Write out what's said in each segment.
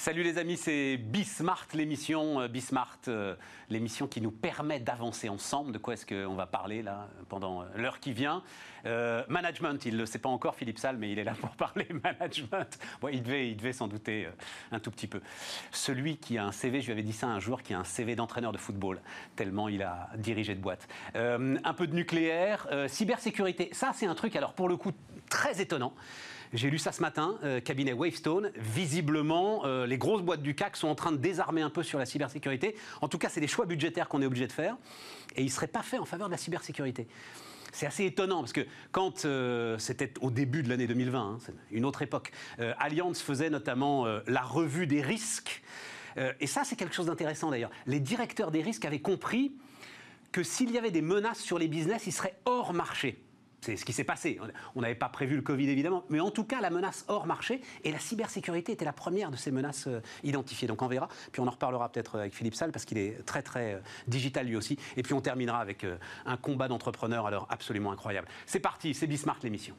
Salut les amis, c'est Bismart, l'émission euh, Bismart, euh, l'émission qui nous permet d'avancer ensemble. De quoi est-ce qu'on va parler là pendant euh, l'heure qui vient? Management, il ne le sait pas encore Philippe Salle, mais il est là pour parler management. Bon, il devait, il devait s'en douter un tout petit peu. Celui qui a un CV, je lui avais dit ça un jour, qui a un CV d'entraîneur de football, tellement il a dirigé de boîte. un peu de nucléaire, cybersécurité, ça c'est un truc alors pour le coup très étonnant. J'ai lu ça ce matin, euh, cabinet Wavestone. Visiblement, euh, les grosses boîtes du CAC sont en train de désarmer un peu sur la cybersécurité. En tout cas, c'est des choix budgétaires qu'on est obligé de faire. Et ils ne seraient pas faits en faveur de la cybersécurité. C'est assez étonnant parce que quand euh, c'était au début de l'année 2020, hein, une autre époque, Allianz faisait notamment la revue des risques. et ça, c'est quelque chose d'intéressant d'ailleurs. Les directeurs des risques avaient compris que s'il y avait des menaces sur les business, ils seraient hors marché. C'est ce qui s'est passé. On n'avait pas prévu le Covid, évidemment, mais en tout cas, la menace hors marché et la cybersécurité était la première de ces menaces euh, identifiées. Donc on verra, puis on en reparlera peut-être avec Philippe Salle, parce qu'il est très, très euh, digital lui aussi. Et puis on terminera avec euh, un combat d'entrepreneurs alors absolument incroyable. C'est parti, c'est Bismart l'émission.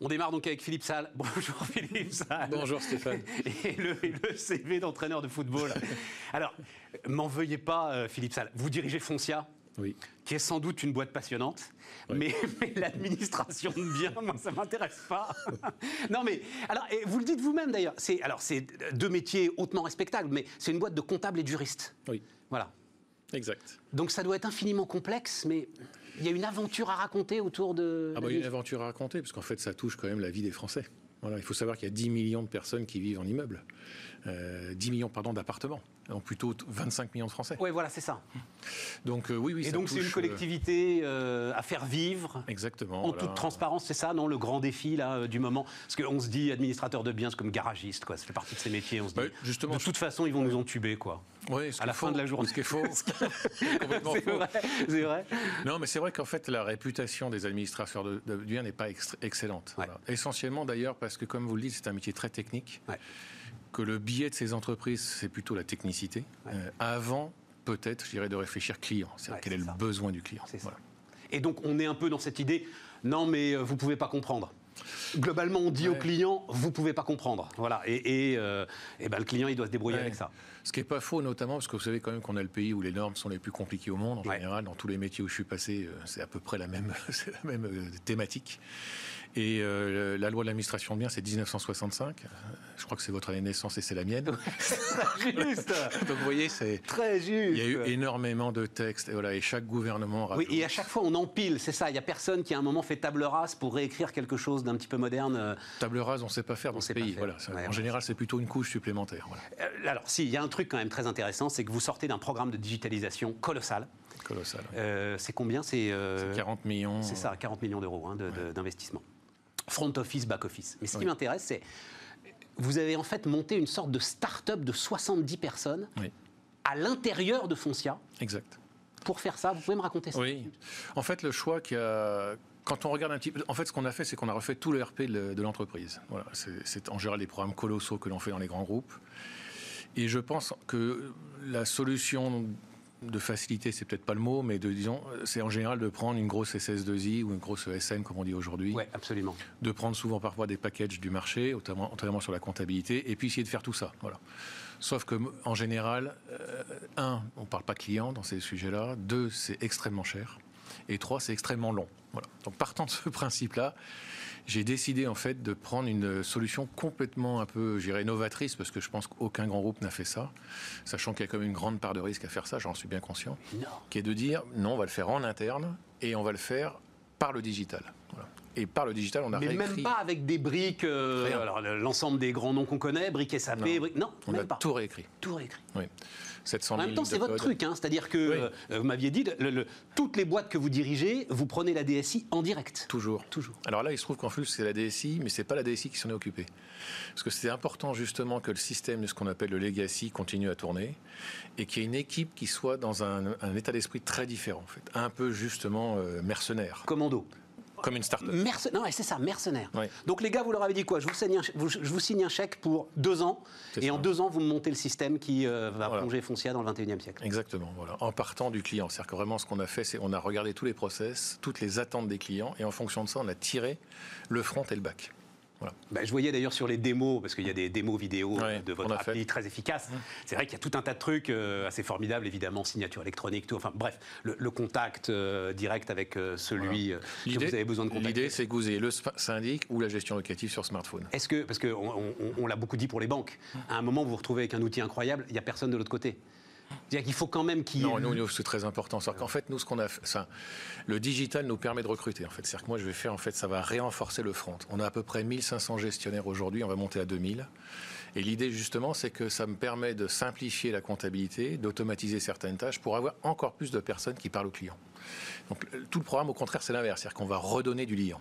On démarre donc avec Philippe Salle. Bonjour Philippe Salle. Bonjour Stéphane. Et le, CV d'entraîneur de football. Alors, m'en veuillez pas euh, Philippe Salle. Vous dirigez Foncia oui. qui est sans doute une boîte passionnante, mais, l'administration de biens, moi, ça m'intéresse pas. non, mais alors, et vous le dites vous-même d'ailleurs. C'est alors c'est deux métiers hautement respectables, mais c'est une boîte de comptables et de juristes. Oui. Voilà. Exact. Donc ça doit être infiniment complexe, mais il y a une aventure à raconter autour de. Ah bah, il y a une aventure à raconter, parce qu'en fait, ça touche quand même la vie des Français. Voilà, il faut savoir qu'il y a 10 millions de personnes qui vivent en immeuble. 10 euh, millions pardon, d'appartements, donc plutôt 25 millions de Français. Oui, voilà, c'est ça. Donc euh, oui, oui. Et donc c'est une euh, collectivité à faire vivre. Exactement. En toute transparence, c'est ça, non, le grand défi là du moment. Parce qu'on se dit administrateur de biens, c'est comme garagiste, quoi. Ça fait partie de ces métiers. On se dit. justement, de toute façon, ils vont nous entuber, quoi. Oui, à la fin de la journée. Ce qui est faux. c'est vrai, Non, mais c'est vrai qu'en fait, la réputation des administrateurs de, biens n'est pas excellente. Essentiellement d'ailleurs parce que, comme vous le dites, c'est un métier très technique. Ouais que le biais de ces entreprises, c'est plutôt la technicité, euh, avant peut-être, je dirais, de réfléchir client. C'est-à-dire quel est, le besoin du client. Et donc on est un peu dans cette idée, non mais euh, vous ne pouvez pas comprendre. Globalement, on dit au client, vous ne pouvez pas comprendre. Voilà. Et, et, euh, ben, le client, il doit se débrouiller avec ça. Ce qui n'est pas faux, notamment, parce que vous savez quand même qu'on a le pays où les normes sont les plus compliquées au monde. En général, dans tous les métiers où je suis passé, c'est à peu près la même, la même thématique. Et euh, la loi de l'administration de biens, c'est 1965. Je crois que c'est votre année de naissance et c'est la mienne. juste. Donc vous voyez, c'est très juste. Il y a eu énormément de textes et voilà, et chaque gouvernement. Oui, et à chaque fois on empile, c'est ça. Il y a personne qui à un moment fait table rase pour réécrire quelque chose d'un petit peu moderne. Euh. Table rase, on ne sait pas faire dans ce pays. Voilà. en général, c'est plutôt une couche supplémentaire. Euh, alors, si, il y a un truc quand même très intéressant, c'est que vous sortez d'un programme de digitalisation colossal. Colossal. c'est combien? C'est 40 millions. C'est ça, 40 millions d'euros hein, d'investissement front office, back office. Mais ce qui m'intéresse, c'est vous avez en fait monté une sorte de start-up de 70 personnes à l'intérieur de Foncia. Exact. Pour faire ça, vous pouvez me raconter ça? Oui. En fait, le choix qui a quand on regarde un petit peu, en fait, ce qu'on a fait, c'est qu'on a refait tout le RP de l'entreprise. Voilà, c'est en général des programmes colossaux que l'on fait dans les grands groupes. Et je pense que la solution de facilité, c'est peut-être pas le mot, mais de, disons, c'est en général de prendre une grosse SS2I ou une grosse ESN, comme on dit aujourd'hui. Oui, absolument. De prendre souvent parfois des packages du marché, notamment, sur la comptabilité, et puis essayer de faire tout ça. Voilà. Sauf que, en général, euh, un, on ne parle pas client dans ces sujets-là. Deux, c'est extrêmement cher. Et trois, c'est extrêmement long. Voilà. Donc, partant de ce principe-là, j'ai décidé en fait de prendre une solution complètement un peu, j'irais, novatrice, parce que je pense qu'aucun grand groupe n'a fait ça, sachant qu'il y a quand même une grande part de risque à faire ça, j'en suis bien conscient, qui est de dire non, on va le faire en interne et on va le faire par le digital. Et par le digital, on a Mais même pas avec des briques, euh, l'ensemble des grands noms qu'on connaît, briques SAP, non, briques, non on a tout réécrit. Tout réécrit. Oui en même temps, c'est votre truc, hein. c'est-à-dire que euh, vous m'aviez dit, toutes les boîtes que vous dirigez, vous prenez la DSI en direct. Toujours. Toujours. Alors là, il se trouve qu'en plus, c'est la DSI, mais c'est pas la DSI qui s'en est occupée. Parce que c'est important justement que le système de ce qu'on appelle le legacy continue à tourner et qu'il y ait une équipe qui soit dans un, état d'esprit très différent, en fait, un peu justement euh, mercenaire. Commando. Comme une start-up. Merce- non, c'est ça, mercenaire. Oui. Donc les gars, vous leur avez dit quoi? Je vous, signe un, je vous signe un chèque pour deux ans, et ça. en deux ans, vous me montez le système qui euh, va Voilà. plonger Foncia dans le 21e siècle. Exactement, voilà. En partant du client. C'est-à-dire que vraiment, ce qu'on a fait, c'est on a regardé tous les process, toutes les attentes des clients, et en fonction de ça, on a tiré le front et le back. Voilà. Bah, je voyais d'ailleurs sur les démos, parce qu'il y a des démos vidéo Ouais, de votre fait. appli très efficace. C'est vrai qu'il y a tout un tas de trucs euh, assez formidables, évidemment, signature électronique, tout. Enfin bref, le, le contact euh, direct avec euh, celui euh, que vous avez besoin de contacter. L'idée, c'est que vous ayez le syndic ou la gestion locative sur smartphone. Est-ce que, parce qu'on on, on l'a beaucoup dit pour les banques, à un moment vous vous retrouvez avec un outil incroyable, il n'y a personne de l'autre côté. C'est-à-dire qu'il faut quand même qu'il. Non, nous, nous, c'est très important. C'est qu'en fait, nous, ce qu'on a fait, ça, le digital nous permet de recruter. En fait, c'est-à-dire que moi, je vais faire, en fait, ça va renforcer le front. On a à peu près 1500 gestionnaires aujourd'hui. On va monter à 2000. Et l'idée, justement, c'est que ça me permet de simplifier la comptabilité, d'automatiser certaines tâches pour avoir encore plus de personnes qui parlent aux clients. Donc, tout le programme, au contraire, c'est l'inverse. C'est-à-dire qu'on va redonner du liant.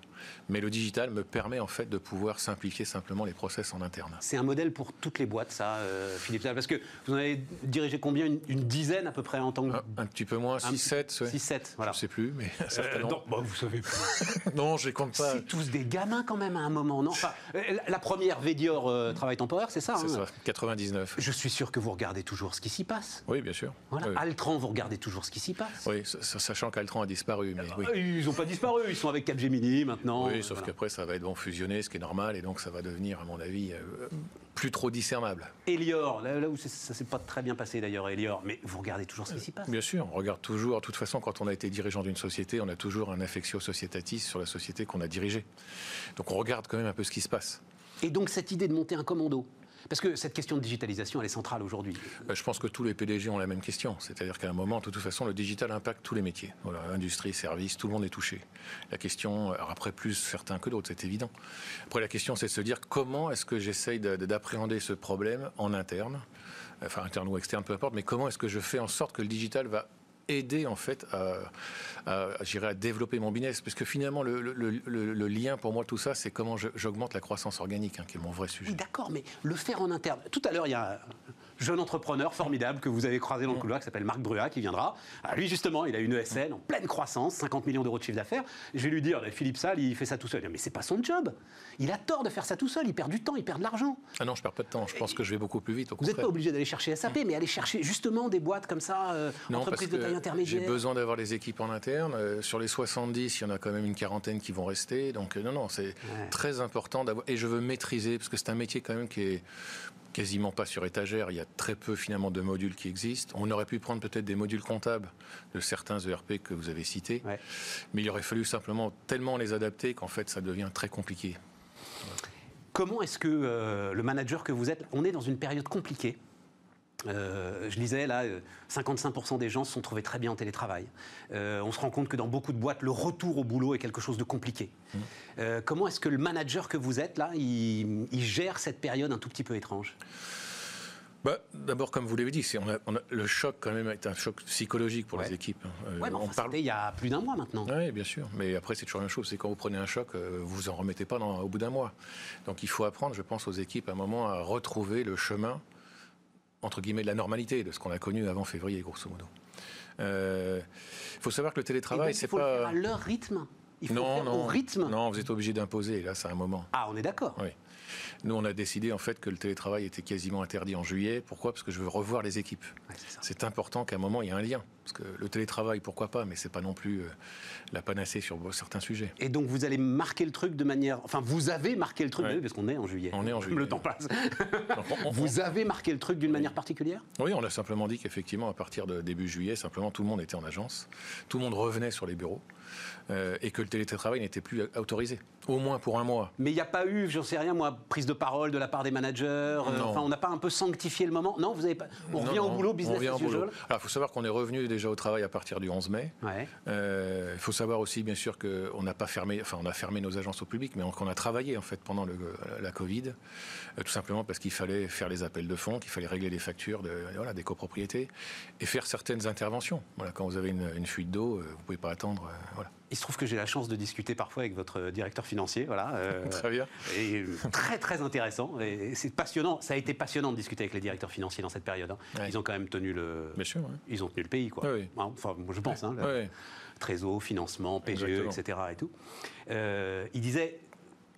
Mais le digital me permet, en fait, de pouvoir simplifier simplement les process en interne. C'est un modèle pour toutes les boîtes, ça, euh, Philippe Parce que vous en avez dirigé combien? Une, une dizaine à peu près en tant que. Un, un petit peu moins, 6-7, ouais. 6-7, voilà. Je sais plus, mais Euh, non, bah, vous savez plus. non, je les compte pas. C'est tous des gamins quand même à un moment, non? Enfin, euh, la- première, Védior, euh, travail temporaire, c'est ça C'est hein ça, 99. Je suis sûr que vous regardez toujours ce qui s'y passe. Oui, bien sûr. Voilà. Oui. Altran, vous regardez toujours ce qui s'y passe. Oui, sa- sa- sachant qu'Altran a disparu, mais oui. Euh, Ils n'ont pas disparu, ils sont avec Capgemini maintenant. Oui, euh, sauf voilà. qu'après, ça va être bon fusionné, ce qui est normal, et donc ça va devenir, à mon avis, euh, plus trop discernable. Elior, là, là où c'est- ça s'est pas très bien passé d'ailleurs, Elior, mais vous regardez toujours ce qui s'y passe. Bien sûr, on regarde toujours. De toute façon, quand on a été dirigeant d'une société, on a toujours un affectio societatis sur la société qu'on a dirigée. Donc on regarde quand même un peu ce qui se passe. Et donc cette idée de monter un commando, parce que cette question de digitalisation, elle est centrale aujourd'hui. Euh, Je pense que tous les PDG ont la même question. C'est-à-dire qu'à un moment, de toute façon, le digital impacte tous les métiers. Industrie, service, tout le monde est touché. La question, après plus certains que d'autres, c'est évident. Après, la question, c'est de se dire comment est-ce que j'essaye de- de- d'appréhender ce problème en interne, enfin interne ou externe, peu importe, mais comment est-ce que je fais en sorte que le digital va aider en fait à, à, développer mon business parce que finalement le, le- le- lien pour moi tout ça c'est comment j'augmente la croissance organique hein, qui est mon vrai sujet d'accord, mais le faire en interne. Tout à l'heure, il y a jeune entrepreneur formidable que vous avez croisé dans le couloir qui s'appelle Marc Brua qui viendra. Ah, lui, justement, il a une ESN en pleine croissance, 50 millions d'euros de chiffre d'affaires. Je vais lui dire, Philippe Salle, il fait ça tout seul. Mais c'est pas son job. Il a tort de faire ça tout seul. Il perd du temps, il perd de l'argent. ah non je perds pas de temps je pense que je vais beaucoup plus vite au Vous n'êtes pas obligé d'aller chercher SAP, mais aller chercher justement des boîtes comme ça, euh, Non, entreprises de taille j'ai intermédiaire. besoin d'avoir les équipes en interne. Euh, sur les 70, il y en a quand même une quarantaine qui vont rester. Donc euh, non, non, c'est très important d'avoir. Et je veux maîtriser, parce que c'est un métier quand même qui est quasiment pas sur étagère. Il y a très peu finalement de modules qui existent. On aurait pu prendre peut-être des modules comptables de certains ERP que vous avez cités, Ouais. mais il aurait fallu simplement tellement les adapter qu'en fait ça devient très compliqué. Comment est-ce que euh, le manager que vous êtes, on est dans une période compliquée. Euh, je lisais là, euh, 55% des gens se sont trouvés très bien en télétravail. Euh, on se rend compte que dans beaucoup de boîtes, le retour au boulot est quelque chose de compliqué. Euh, comment est-ce que le manager que vous êtes là, il, il gère cette période un tout petit peu étrange? Bah, D'abord, comme vous l'avez dit, c'est- on a- on a- le choc quand même est un choc psychologique pour Ouais. les équipes. hein. Euh, Ouais, mais on enfin, parle il y a plus d'un mois maintenant. Oui, bien sûr. Mais après, c'est toujours la même chose. C'est quand vous prenez un choc, euh, vous en remettez pas dans- au bout d'un mois. Donc il faut apprendre, je pense, aux équipes à un moment à retrouver le chemin, entre guillemets, de la normalité, de ce qu'on a connu avant février, grosso modo. Euh, Il faut savoir que le télétravail, donc, c'est il faut le faire pas. à leur rythme. Il faut le Non, faire non. au rythme. Non, vous êtes obligé d'imposer. Là, c'est un moment. Ah, on est d'accord. Oui. Nous, on a décidé en fait que le télétravail était quasiment interdit en juillet. Pourquoi? Parce que je veux revoir les équipes. Ouais. C'est important qu'à un moment il y ait un lien. Parce que le télétravail, pourquoi pas, mais c'est pas non plus euh, la panacée sur certains sujets. Et donc vous allez marquer le truc de manière. Enfin, vous avez marqué le truc, Ouais. parce qu'on est en juillet. On est en juillet. Le temps passe. On- on- Vous avez marqué le truc d'une manière particulière? Oui, on a simplement dit qu'effectivement, à partir de début juillet, simplement tout le monde était en agence, tout le monde revenait sur les bureaux euh, et que le télétravail n'était plus autorisé, au moins pour un mois. Mais il n'y a pas eu, j'en sais rien moi, prise de parole de la part des managers. euh, Non. Enfin, on n'a pas un peu sanctifié le moment? Non, vous avez pas. On Non, revient au boulot, on business revient as boulot. Alors, il faut savoir qu'on est revenu déjà au travail à partir du 11 mai. Ouais. Euh, Il faut savoir aussi, bien sûr, qu'on n'a pas fermé, enfin, on a fermé nos agences au public, mais on, qu'on a travaillé en fait pendant le- la Covid, euh, tout simplement parce qu'il fallait faire les appels de fonds, qu'il fallait régler les factures de, voilà, des copropriétés et faire certaines interventions. Voilà, quand vous avez une, une fuite d'eau, euh, vous pouvez pas attendre. voilà. Il se trouve que j'ai la chance de discuter parfois avec votre directeur financier, voilà. Euh, très bien. Et très très intéressant. Et c'est passionnant. Ça a été passionnant de discuter avec les directeurs financiers dans cette période. Hein. Ils ont quand même tenu le. Bien sûr. Ils ont tenu le pays, quoi. Hein, enfin, je pense. Hein, Trésor, financement, PGE, etc. Et tout. Euh, il disait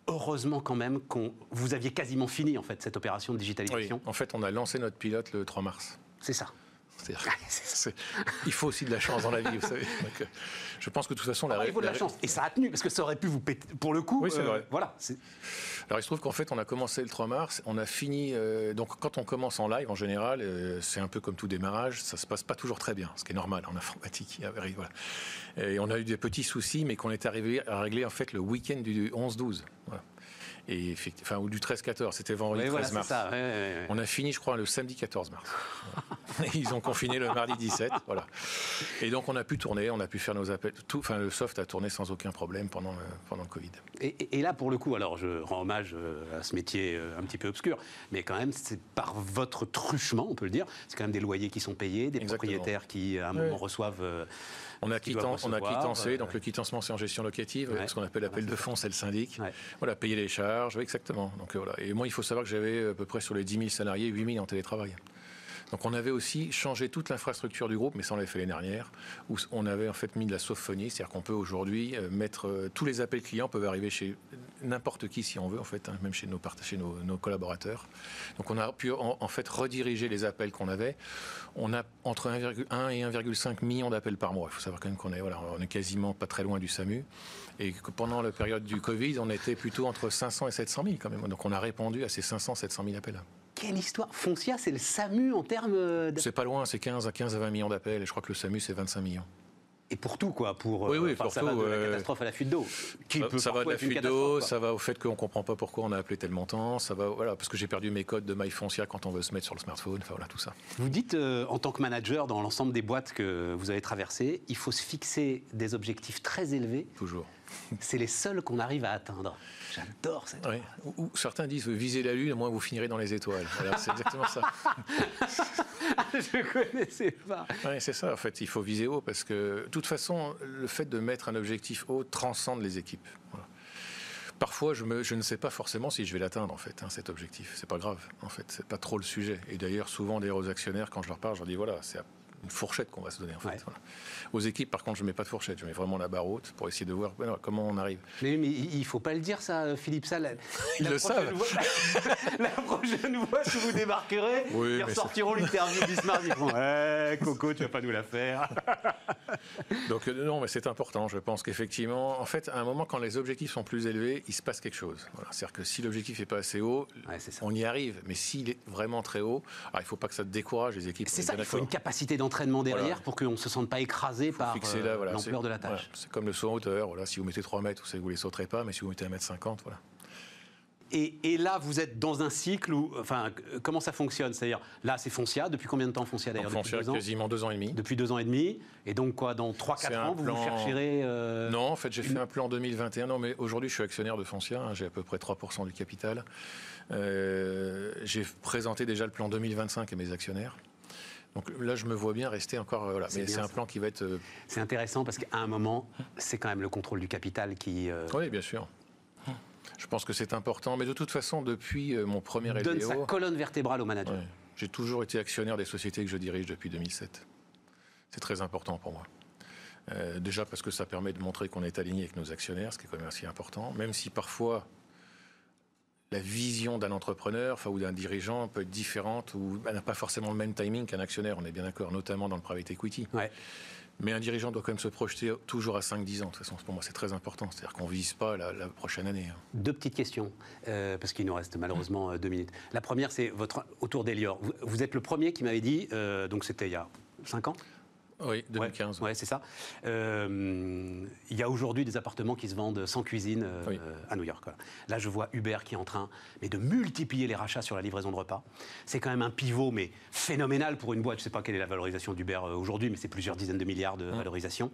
heureusement quand même que vous aviez quasiment fini en fait cette opération de digitalisation. En fait, on a lancé notre pilote le 3 mars. C'est ça. Il faut aussi de la chance dans la vie, vous savez. Euh, je pense que de toute façon, la, ah, il faut de la, chance. Et ça a tenu, parce que ça aurait pu vous péter. Pour le coup, oui, c'est euh, vrai. Voilà. Alors il se trouve qu'en fait, on a commencé le 3 mars, on a fini. Euh, donc quand on commence en live, en général, c'est un peu comme tout démarrage, ça se passe pas toujours très bien, ce qui est normal en informatique. Voilà. Et on a eu des petits soucis, mais qu'on est arrivé à régler en fait le week-end du 11-12. Voilà et enfin, ou du 13-14, c'était vendredi 13 mars. On a fini, je crois, le samedi 14 mars. ils ont confiné le mardi 17, voilà. Et donc on a pu tourner, on a pu faire nos appels, tout, enfin le soft a tourné sans aucun problème pendant, pendant le Covid. Et, là, pour le coup, alors je rends hommage euh, à ce métier euh, un petit peu obscur, mais quand même, c'est par votre truchement, on peut le dire. C'est quand même des loyers qui sont payés, des propriétaires qui, à un moment, reçoivent. Euh, on a, on a quittancé, donc le quittancement c'est en gestion locative, ce qu'on appelle l'appel de fonds, c'est le syndic. Voilà, payer les charges, oui, exactement. Donc voilà. Et moi, il faut savoir que j'avais à peu près sur les 10 000 salariés, 8 000 en télétravail. Donc on avait aussi changé toute l'infrastructure du groupe, mais ça on l'avait fait l'année dernière, où on avait en fait mis de la sophonie, c'est-à-dire qu'on peut aujourd'hui euh, mettre euh, tous les appels clients peuvent arriver chez n'importe qui si on veut en fait, hein, même chez nos, chez nos, collaborateurs. Donc on a pu en, fait rediriger les appels qu'on avait. On a entre 1,1 et 1,5 millions d'appels par mois. Il faut savoir quand même qu'on est voilà, on est quasiment pas très loin du SAMU et que pendant la période du Covid, on était plutôt entre 500 et 700 000 quand même. Donc on a répondu à ces 500 700 000 appels. Quelle histoire Foncia, c'est le SAMU en termes de... C'est pas loin, c'est 15 à 15 à 20 millions d'appels, et je crois que le SAMU, c'est 25 millions. Et pour tout, quoi. Pour, oui, oui, pour ça tout, va de la catastrophe à la fuite d'eau. ça va de la fuite d'eau, ça va au fait qu'on ne comprend pas pourquoi on a appelé tel montant, ça va, voilà, parce que j'ai perdu mes codes de MyFoncia quand on veut se mettre sur le smartphone, enfin voilà, tout ça. Vous dites, euh, en tant que manager, dans l'ensemble des boîtes que vous avez traversées, il faut se fixer des objectifs très élevés. Toujours. C'est les seuls qu'on arrive à atteindre. J'adore cette oui. Ou, certains disent visez la lune, au moins vous finirez dans les étoiles. c'est exactement ça. Je connaissais pas. Oui, c'est ça. En fait, il faut viser haut parce que, de toute façon, le fait de mettre un objectif haut transcende les équipes. Parfois, je, me, je, ne sais pas forcément si je vais l'atteindre, en fait, hein, cet objectif. C'est pas grave, en fait. C'est pas trop le sujet. Et d'ailleurs, souvent, des actionnaires, quand je leur parle, je leur dis voilà, c'est une fourchette qu'on va se donner en fait. Aux équipes, par contre, je ne mets pas de fourchette, je mets vraiment la barre haute pour essayer de voir comment on arrive. Mais, il ne faut pas le dire ça, Philippe Salle. Ils le savent. la prochaine fois que vous débarquerez, ils ressortiront l'interview Bismarck. Ils diront hey, Coco, tu vas pas nous la faire. Donc euh, non, mais c'est important. Je pense qu'effectivement, en fait, à un moment, quand les objectifs sont plus élevés, il se passe quelque chose. C'est-à-dire que si l'objectif n'est pas assez haut, on y arrive. Mais s'il est vraiment très haut, il ne faut pas que ça décourage les équipes. C'est ça, il faut une capacité d'entraînement derrière pour qu'on ne se sente pas écrasé par euh, l'ampleur de la tâche. C'est comme le saut en hauteur. Voilà, si vous mettez 3 mètres, vous ne les sauterez pas, mais si vous mettez 1 mètre 50, voilà. Et, là, vous êtes dans un cycle où, enfin, comment ça fonctionne? C'est-à-dire, là, c'est Foncia. Depuis combien de temps Foncia d'ailleurs? Foncia, quasiment deux ans et demi. Depuis deux ans et demi. Et donc, quoi, dans 3-4 ans, vous vous chercherez. Euh, non, en fait, j'ai fait un plan 2021. Non, mais aujourd'hui, je suis actionnaire de Foncia. Hein, j'ai à peu près 3% du capital. Euh, j'ai présenté déjà le plan 2025 à mes actionnaires. Donc là, je me vois bien rester encore. Euh, voilà. Mais c'est un plan qui va être. Euh, c'est intéressant parce qu'à un moment, c'est quand même le contrôle du capital qui. Euh, oui, bien sûr. Je pense que c'est important, mais de toute façon, depuis mon premier LBO... Donne sa colonne vertébrale au manager. J'ai toujours été actionnaire des sociétés que je dirige depuis 2007. C'est très important pour moi. déjà parce que ça permet de montrer qu'on est aligné avec nos actionnaires, ce qui est quand même assez important. Même si parfois la vision d'un entrepreneur enfin, ou d'un dirigeant peut être différente ou n'a pas forcément le même timing qu'un actionnaire, on est bien d'accord, notamment dans le private equity. Mais un dirigeant doit quand même se projeter toujours à 5-10 ans. De toute façon, pour moi, c'est très important. C'est-à-dire qu'on ne vise pas la, prochaine année. Hein. Deux petites questions, euh, parce qu'il nous reste malheureusement euh, deux minutes. La première, c'est votre autour d'Elior. Vous, êtes le premier qui m'avait dit, euh, donc c'était il y a 5 ans oui, 2015. Ouais, c'est ça. Euh, il y a aujourd'hui des appartements qui se vendent sans cuisine euh, à New York. Là, je vois Uber qui est en train mais de multiplier les rachats sur la livraison de repas. C'est quand même un pivot, mais phénoménal pour une boîte. Je ne sais pas quelle est la valorisation d'Uber euh, aujourd'hui, mais c'est plusieurs dizaines de milliards de mmh. valorisation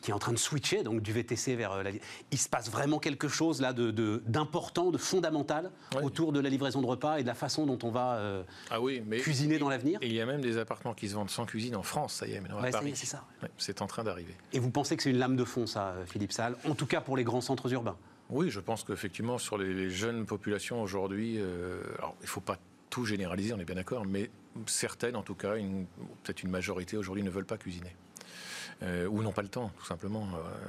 qui est en train de switcher donc du VTC vers euh, la. Il se passe vraiment quelque chose là d'important, de, de, fondamental autour de la livraison de repas et de la façon dont on va euh, ah oui, mais cuisiner dans l'avenir. il y a même des appartements qui se vendent sans cuisine en France, ça y est. Mais va essayer, c'est ça C'est en train d'arriver. Et vous pensez que c'est une lame de fond, ça, Philippe Salle En tout cas pour les grands centres urbains? Oui, je pense qu'effectivement, sur les, jeunes populations aujourd'hui, euh, alors il ne faut pas tout généraliser, on est bien d'accord, mais certaines, en tout cas, peut-être une majorité aujourd'hui, ne veulent pas cuisiner. Euh, ou n'ont pas le temps, tout simplement. Euh,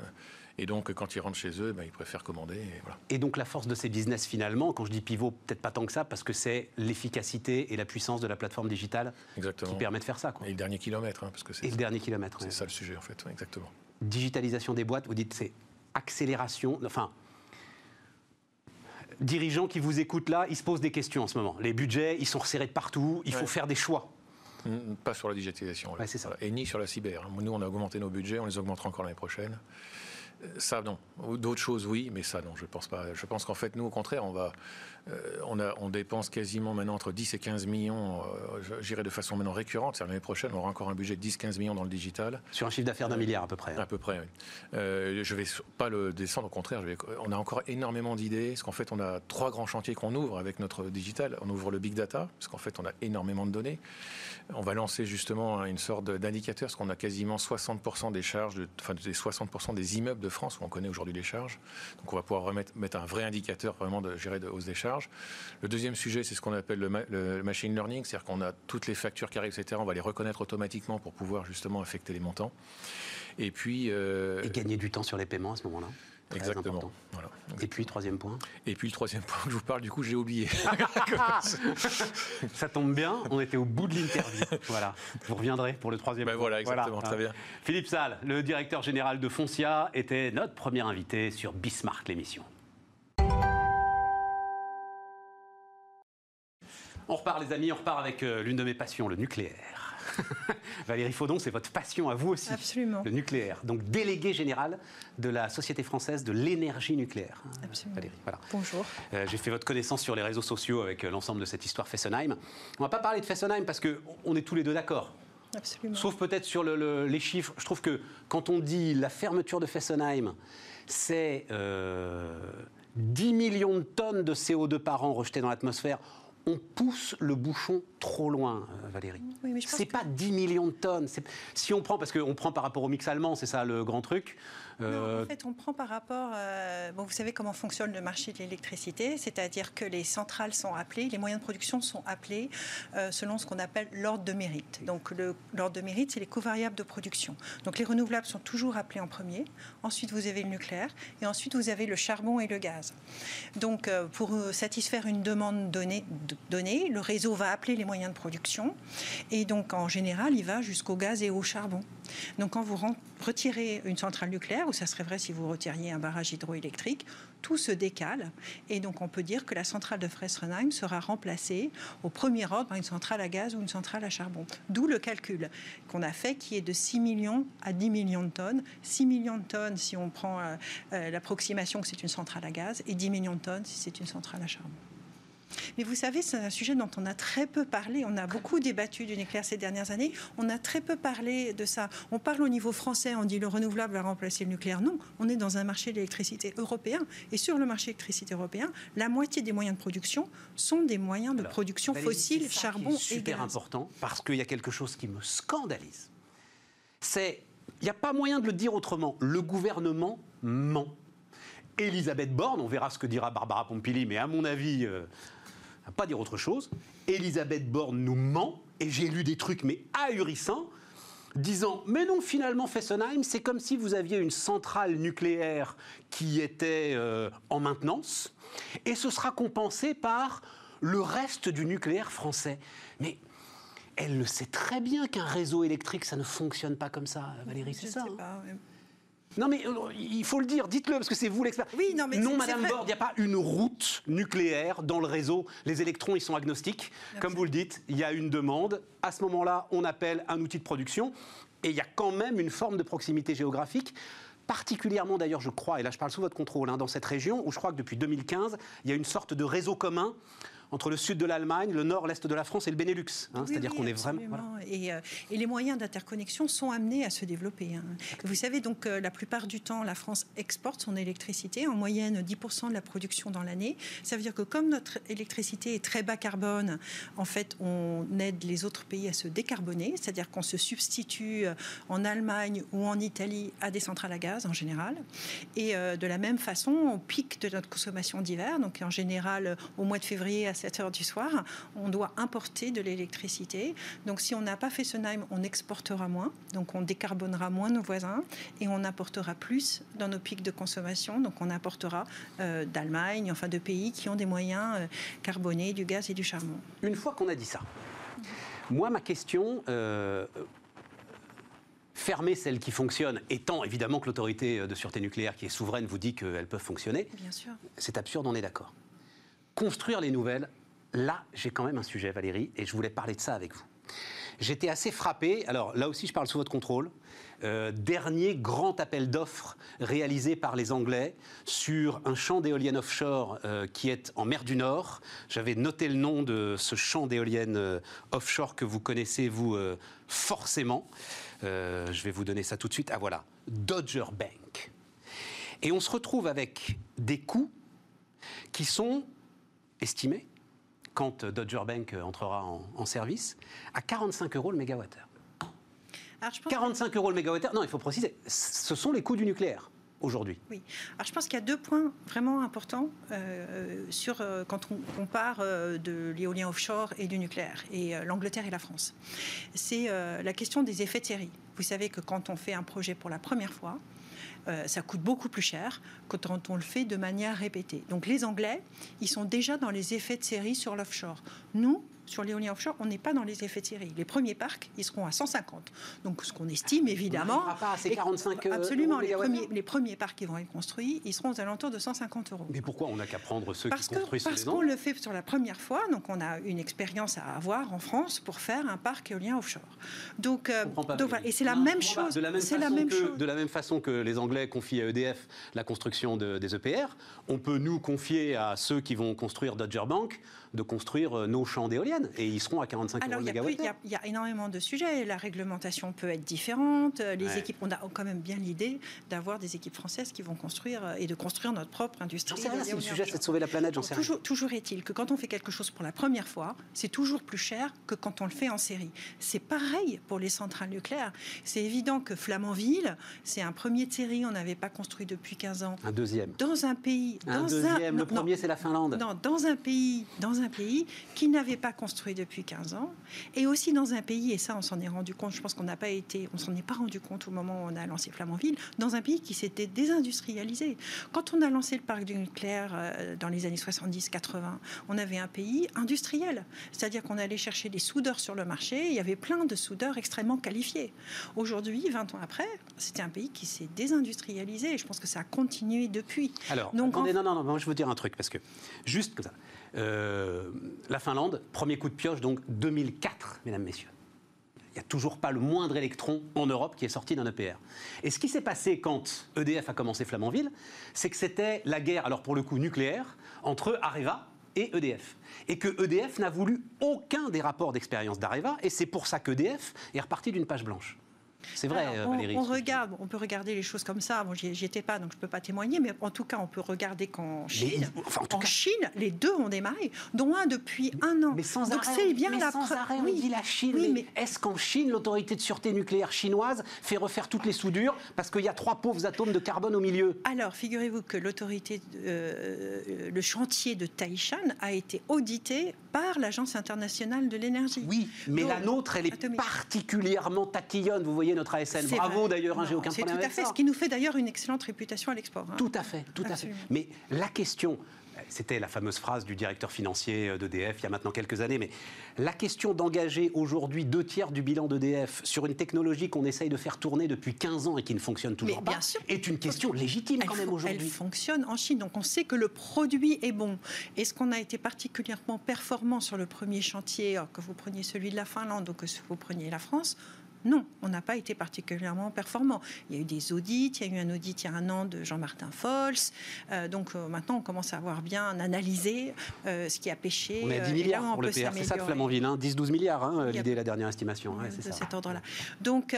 et donc, quand ils rentrent chez eux, ben, ils préfèrent commander. Et, donc, la force de ces business, finalement, quand je dis pivot, peut-être pas tant que ça, parce que c'est l'efficacité et la puissance de la plateforme digitale qui permet de faire ça. Et le dernier kilomètre. Hein, parce que et le dernier kilomètre. C'est ça le sujet, en fait, exactement. Digitalisation des boîtes, vous dites c'est accélération, enfin, dirigeants qui vous écoutent là, ils se posent des questions en ce moment. Les budgets, ils sont resserrés de partout, il faut faire des choix. Pas sur la digitalisation. c'est ça. Et ni sur la cyber. Nous, on a augmenté nos budgets, on les augmentera encore l'année prochaine. Ça, non. D'autres choses, oui, mais ça, non, je pense pas. Je pense qu'en fait, nous, au contraire, on va, euh, on, a, on dépense quasiment maintenant entre 10 et 15 millions, euh, j'irai de façon maintenant récurrente. C'est l'année prochaine, on aura encore un budget de 10-15 millions dans le digital. Sur un chiffre d'affaires d'un milliard à peu près. À peu près, oui. Euh, je ne vais pas le descendre, au contraire, on a encore énormément d'idées, parce qu'en fait, on a trois grands chantiers qu'on ouvre avec notre digital. On ouvre le big data, parce qu'en fait, on a énormément de données. On va lancer justement une sorte d'indicateur, parce qu'on a quasiment 60% des charges, de, enfin, des 60% des immeubles de France où on connaît aujourd'hui les charges. Donc, on va pouvoir remettre, mettre un vrai indicateur vraiment de gérer de hausse des charges. Le deuxième sujet, c'est ce qu'on appelle le, machine learning, c'est-à-dire qu'on a toutes les factures qui arrivent, etc. On va les reconnaître automatiquement pour pouvoir justement affecter les montants. Et puis. Euh, Et gagner du temps sur les paiements à ce moment-là Exactement. Et puis, troisième point Et puis, le troisième point que je vous parle, du coup, j'ai oublié. Ça tombe bien, on était au bout de l'interview. Voilà. Vous reviendrez pour le troisième ben point. Voilà, exactement, très bien. Philippe Salle, le directeur général de Foncia, était notre premier invité sur Bismarck, l'émission. On repart, les amis, on repart avec euh, l'une de mes passions, le nucléaire. Valérie Faudon, c'est votre passion à vous aussi. Absolument. Le nucléaire. Donc, déléguée générale de la Société française de l'énergie nucléaire. Absolument. Valérie, voilà. Bonjour. Euh, j'ai fait votre connaissance sur les réseaux sociaux avec euh, l'ensemble de cette histoire Fessenheim. On va pas parler de Fessenheim parce qu'on est tous les deux d'accord. Absolument. Sauf peut-être sur les chiffres. Je trouve que quand on dit la fermeture de Fessenheim, c'est 10 millions de tonnes de CO2 par an rejetées dans l'atmosphère on pousse le bouchon trop loin, euh, Valérie. Oui, c'est pas 10 millions de tonnes. Si on prend, parce qu'on prend par rapport au mix allemand, c'est ça le grand truc. Euh, en fait, on prend par rapport. Euh, bon, vous savez comment fonctionne le marché de l'électricité, c'est-à-dire que les centrales sont appelées, les moyens de production sont appelés euh, selon ce qu'on appelle l'ordre de mérite. Donc, l'ordre de mérite, c'est les covariables de production. Donc, les renouvelables sont toujours appelés en premier. Ensuite, vous avez le nucléaire. Et ensuite, vous avez le charbon et le gaz. Donc, pour satisfaire une demande donnée, donnée, le réseau va appeler les moyens de production. Et donc, en général, il va jusqu'au gaz et au charbon. Donc, quand vous retirez une centrale nucléaire, ça serait vrai si vous retiriez un barrage hydroélectrique, tout se décale. Et donc on peut dire que la centrale de Fessenheim sera remplacée au premier ordre par une centrale à gaz ou une centrale à charbon. D'où le calcul qu'on a fait qui est de 6 millions à 10 millions de tonnes. 6 millions de tonnes si on prend euh, euh, l'approximation que c'est une centrale à gaz et 10 millions de tonnes si c'est une centrale à charbon. Mais vous savez, c'est un sujet dont on a très peu parlé. On a beaucoup débattu du nucléaire ces dernières années. On a très peu parlé de ça. On parle au niveau français, on dit le renouvelable va remplacer le nucléaire. Non, on est dans un marché d'électricité européen. Et sur le marché d'électricité européen, la moitié des moyens de production sont des moyens de production fossiles, charbon et gaz. C'est super important parce qu'il y a quelque chose qui me scandalise. C'est, il n'y a pas moyen de le dire autrement. Le gouvernement ment. Elisabeth Borne, on verra ce que dira Barbara Pompili, mais à mon avis, euh, pas dire autre chose. Elisabeth Borne nous ment, et j'ai lu des trucs mais ahurissants, disant mais non finalement Fessenheim c'est comme si vous aviez une centrale nucléaire qui était euh, en maintenance et ce sera compensé par le reste du nucléaire français. Mais elle le sait très bien qu'un réseau électrique ça ne fonctionne pas comme ça, Valérie, c'est ça. Hein? Non, mais euh, il faut le dire, dites-le, parce que c'est vous l'expert. Oui, non, mais non Madame Borde, il n'y a pas une route nucléaire dans le réseau. Les électrons, ils sont agnostiques. Comme vous le dites, il y a une demande. À ce moment-là, on appelle un outil de production. Et il y a quand même une forme de proximité géographique particulièrement d'ailleurs, je crois, et là je parle sous votre contrôle, hein, dans cette région, où je crois que depuis 2015, il y a une sorte de réseau commun entre le sud de l'Allemagne, le nord, l'est de la France et le Benelux. Hein. C'est-à-dire qu'on est vraiment. Et, et, les moyens d'interconnexion sont amenés à se développer. Hein. Vous savez, donc, la plupart du temps, la France exporte son électricité, en moyenne 10% de la production dans l'année. Ça veut dire que comme notre électricité est très bas carbone, en fait, on aide les autres pays à se décarboner, c'est-à-dire qu'on se substitue en Allemagne ou en Italie à des centrales à gaz en général. Et euh, de la même façon, on pique de notre consommation d'hiver, donc en général au mois de février à 7 heures du soir, on doit importer de l'électricité. Donc si on n'a pas fait ce Fessenheim, on exportera moins, donc on décarbonera moins nos voisins et on apportera plus dans nos pics de consommation, donc on apportera euh, d'Allemagne, enfin de pays qui ont des moyens euh, carbonés, du gaz et du charbon. Une fois qu'on a dit ça, moi ma question, fermer celles qui fonctionnent, étant évidemment que l'autorité de sûreté nucléaire qui est souveraine vous dit qu'elles peuvent fonctionner, c'est absurde, on est d'accord. Construire les nouvelles, là j'ai quand même un sujet Valérie, et je voulais parler de ça avec vous. J'étais assez frappé, alors là aussi je parle sous votre contrôle, euh, dernier grand appel d'offres réalisé par les Anglais sur un champ d'éoliennes offshore euh, qui est en mer du Nord. J'avais noté le nom de ce champ d'éoliennes euh, offshore que vous connaissez, vous, forcément. je vais vous donner ça tout de suite. Ah voilà, Dodger Bank. Et on se retrouve avec des coûts qui sont estimés quand Dodger Bank entrera en, service, à 45 euros le mégawattheure. 45 euros le mégawattheure, non, il faut préciser, ce sont les coûts du nucléaire aujourd'hui. Oui. Alors je pense qu'il y a deux points vraiment importants euh, sur, euh, quand on compare euh, de l'éolien offshore et du nucléaire, et l'Angleterre et la France. C'est la question des effets de série. Vous savez que quand on fait un projet pour la première fois, euh, ça coûte beaucoup plus cher que quand on le fait de manière répétée. Donc les Anglais, ils sont déjà dans les effets de série sur l'offshore. Nous, sur l'éolien offshore, on n'est pas dans les effets de série. Les premiers parcs, ils seront à 150. Donc, ce qu'on estime, évidemment. On pas à ces 45 euh, Absolument. Les premiers, les premiers, parcs qui vont être construits, ils seront aux alentours de 150 euros. Mais pourquoi on n'a qu'à prendre ceux parce qui construisent Parce qu'on le fait sur la première fois. Donc, on a une expérience à avoir en France pour faire un parc éolien offshore. Donc, euh, et c'est la même chose. De la même, façon la même que, de la même façon que les Anglais confient à EDF la construction des EPR, on peut nous confier à ceux qui vont construire Dodger Bank de construire euh, nos champs d'éoliennes et ils seront à 45 Alors, il y, a énormément de sujets. La réglementation peut être différente. Euh, les équipes, on a quand même bien l'idée d'avoir des équipes françaises qui vont construire euh, et de construire notre propre industrie. Sais rien si le sujet c'est de sauver la planète, j'en sais toujours, rien. Toujours est-il que quand on fait quelque chose pour la première fois, c'est toujours plus cher que quand on le fait en série. C'est pareil pour les centrales nucléaires. C'est évident que Flamanville, c'est un premier de série, on n'avait pas construit depuis 15 ans. Un deuxième. Dans un pays. Un deuxième, le premier c'est la Finlande. Non, dans un pays, dans un pays qui n'avait pas construit depuis 15 ans, et aussi dans un pays, et ça on s'en est rendu compte, je pense qu'on n'a pas été, on s'en est pas rendu compte au moment où on a lancé Flamanville, dans un pays qui s'était désindustrialisé. Quand on a lancé le parc du nucléaire euh, dans les années 70-80, on avait un pays industriel, c'est-à-dire qu'on allait chercher des soudeurs sur le marché, il y avait plein de soudeurs extrêmement qualifiés. Aujourd'hui, 20 ans après, c'était un pays qui s'est désindustrialisé, et je pense que ça a continué depuis. Alors, Donc, non, non, non, je veux dire un truc, parce que, juste comme ça, euh, la Finlande, premier coup de pioche, donc 2004, mesdames, messieurs. Il n'y a toujours pas le moindre électron en Europe qui est sorti d'un EPR. Et ce qui s'est passé quand EDF a commencé Flamanville, c'est que c'était la guerre, alors pour le coup nucléaire, entre Areva et EDF. Et que EDF n'a voulu aucun des rapports d'expérience d'Areva, et c'est pour ça qu'EDF est reparti d'une page blanche. C'est vrai, on, Valérie. On, regarde, on peut regarder les choses comme ça. Bon, j'y étais pas, donc je peux pas témoigner, mais en tout cas, on peut regarder qu'en Chine, en, Chine, les deux ont démarré, dont un depuis un an. Mais sans donc c'est bien mais la sans arrêt, on dit la Chine. mais, est-ce qu'en Chine, l'autorité de sûreté nucléaire chinoise fait refaire toutes les soudures parce qu'il y a trois pauvres atomes de carbone au milieu? Alors, figurez-vous que l'autorité, euh, le chantier de Taishan a été audité par l'Agence internationale de l'énergie. Oui, mais la nôtre, elle est particulièrement tatillonne. Vous voyez notre ASN. Bravo d'ailleurs, hein, j'ai aucun problème tout à fait, Ce qui nous fait d'ailleurs une excellente réputation à l'export. Hein. Tout à fait, tout à fait. Mais la question, c'était la fameuse phrase du directeur financier euh, d'EDF il y a maintenant quelques années, mais la question d'engager aujourd'hui deux tiers du bilan d'EDF sur une technologie qu'on essaye de faire tourner depuis 15 ans et qui ne fonctionne toujours pas est une question légitime quand même aujourd'hui. Elle fonctionne en Chine, donc on sait que le produit est bon. Est-ce qu'on a été particulièrement performant sur le premier chantier, que vous preniez celui de la Finlande ou que vous preniez la France Non, on n'a pas été particulièrement performant. Il y a eu des audits, il y a eu un audit il y a un an de Jean-Martin Fols. Euh, donc euh, maintenant, on commence à avoir bien analysé euh, ce qui a pêché. On est à 10 milliards pour le PR, c'est ça de Flamanville, 10-12 hein, milliards, hein, l'idée, la dernière estimation. Ouais, de cet ordre-là. Donc,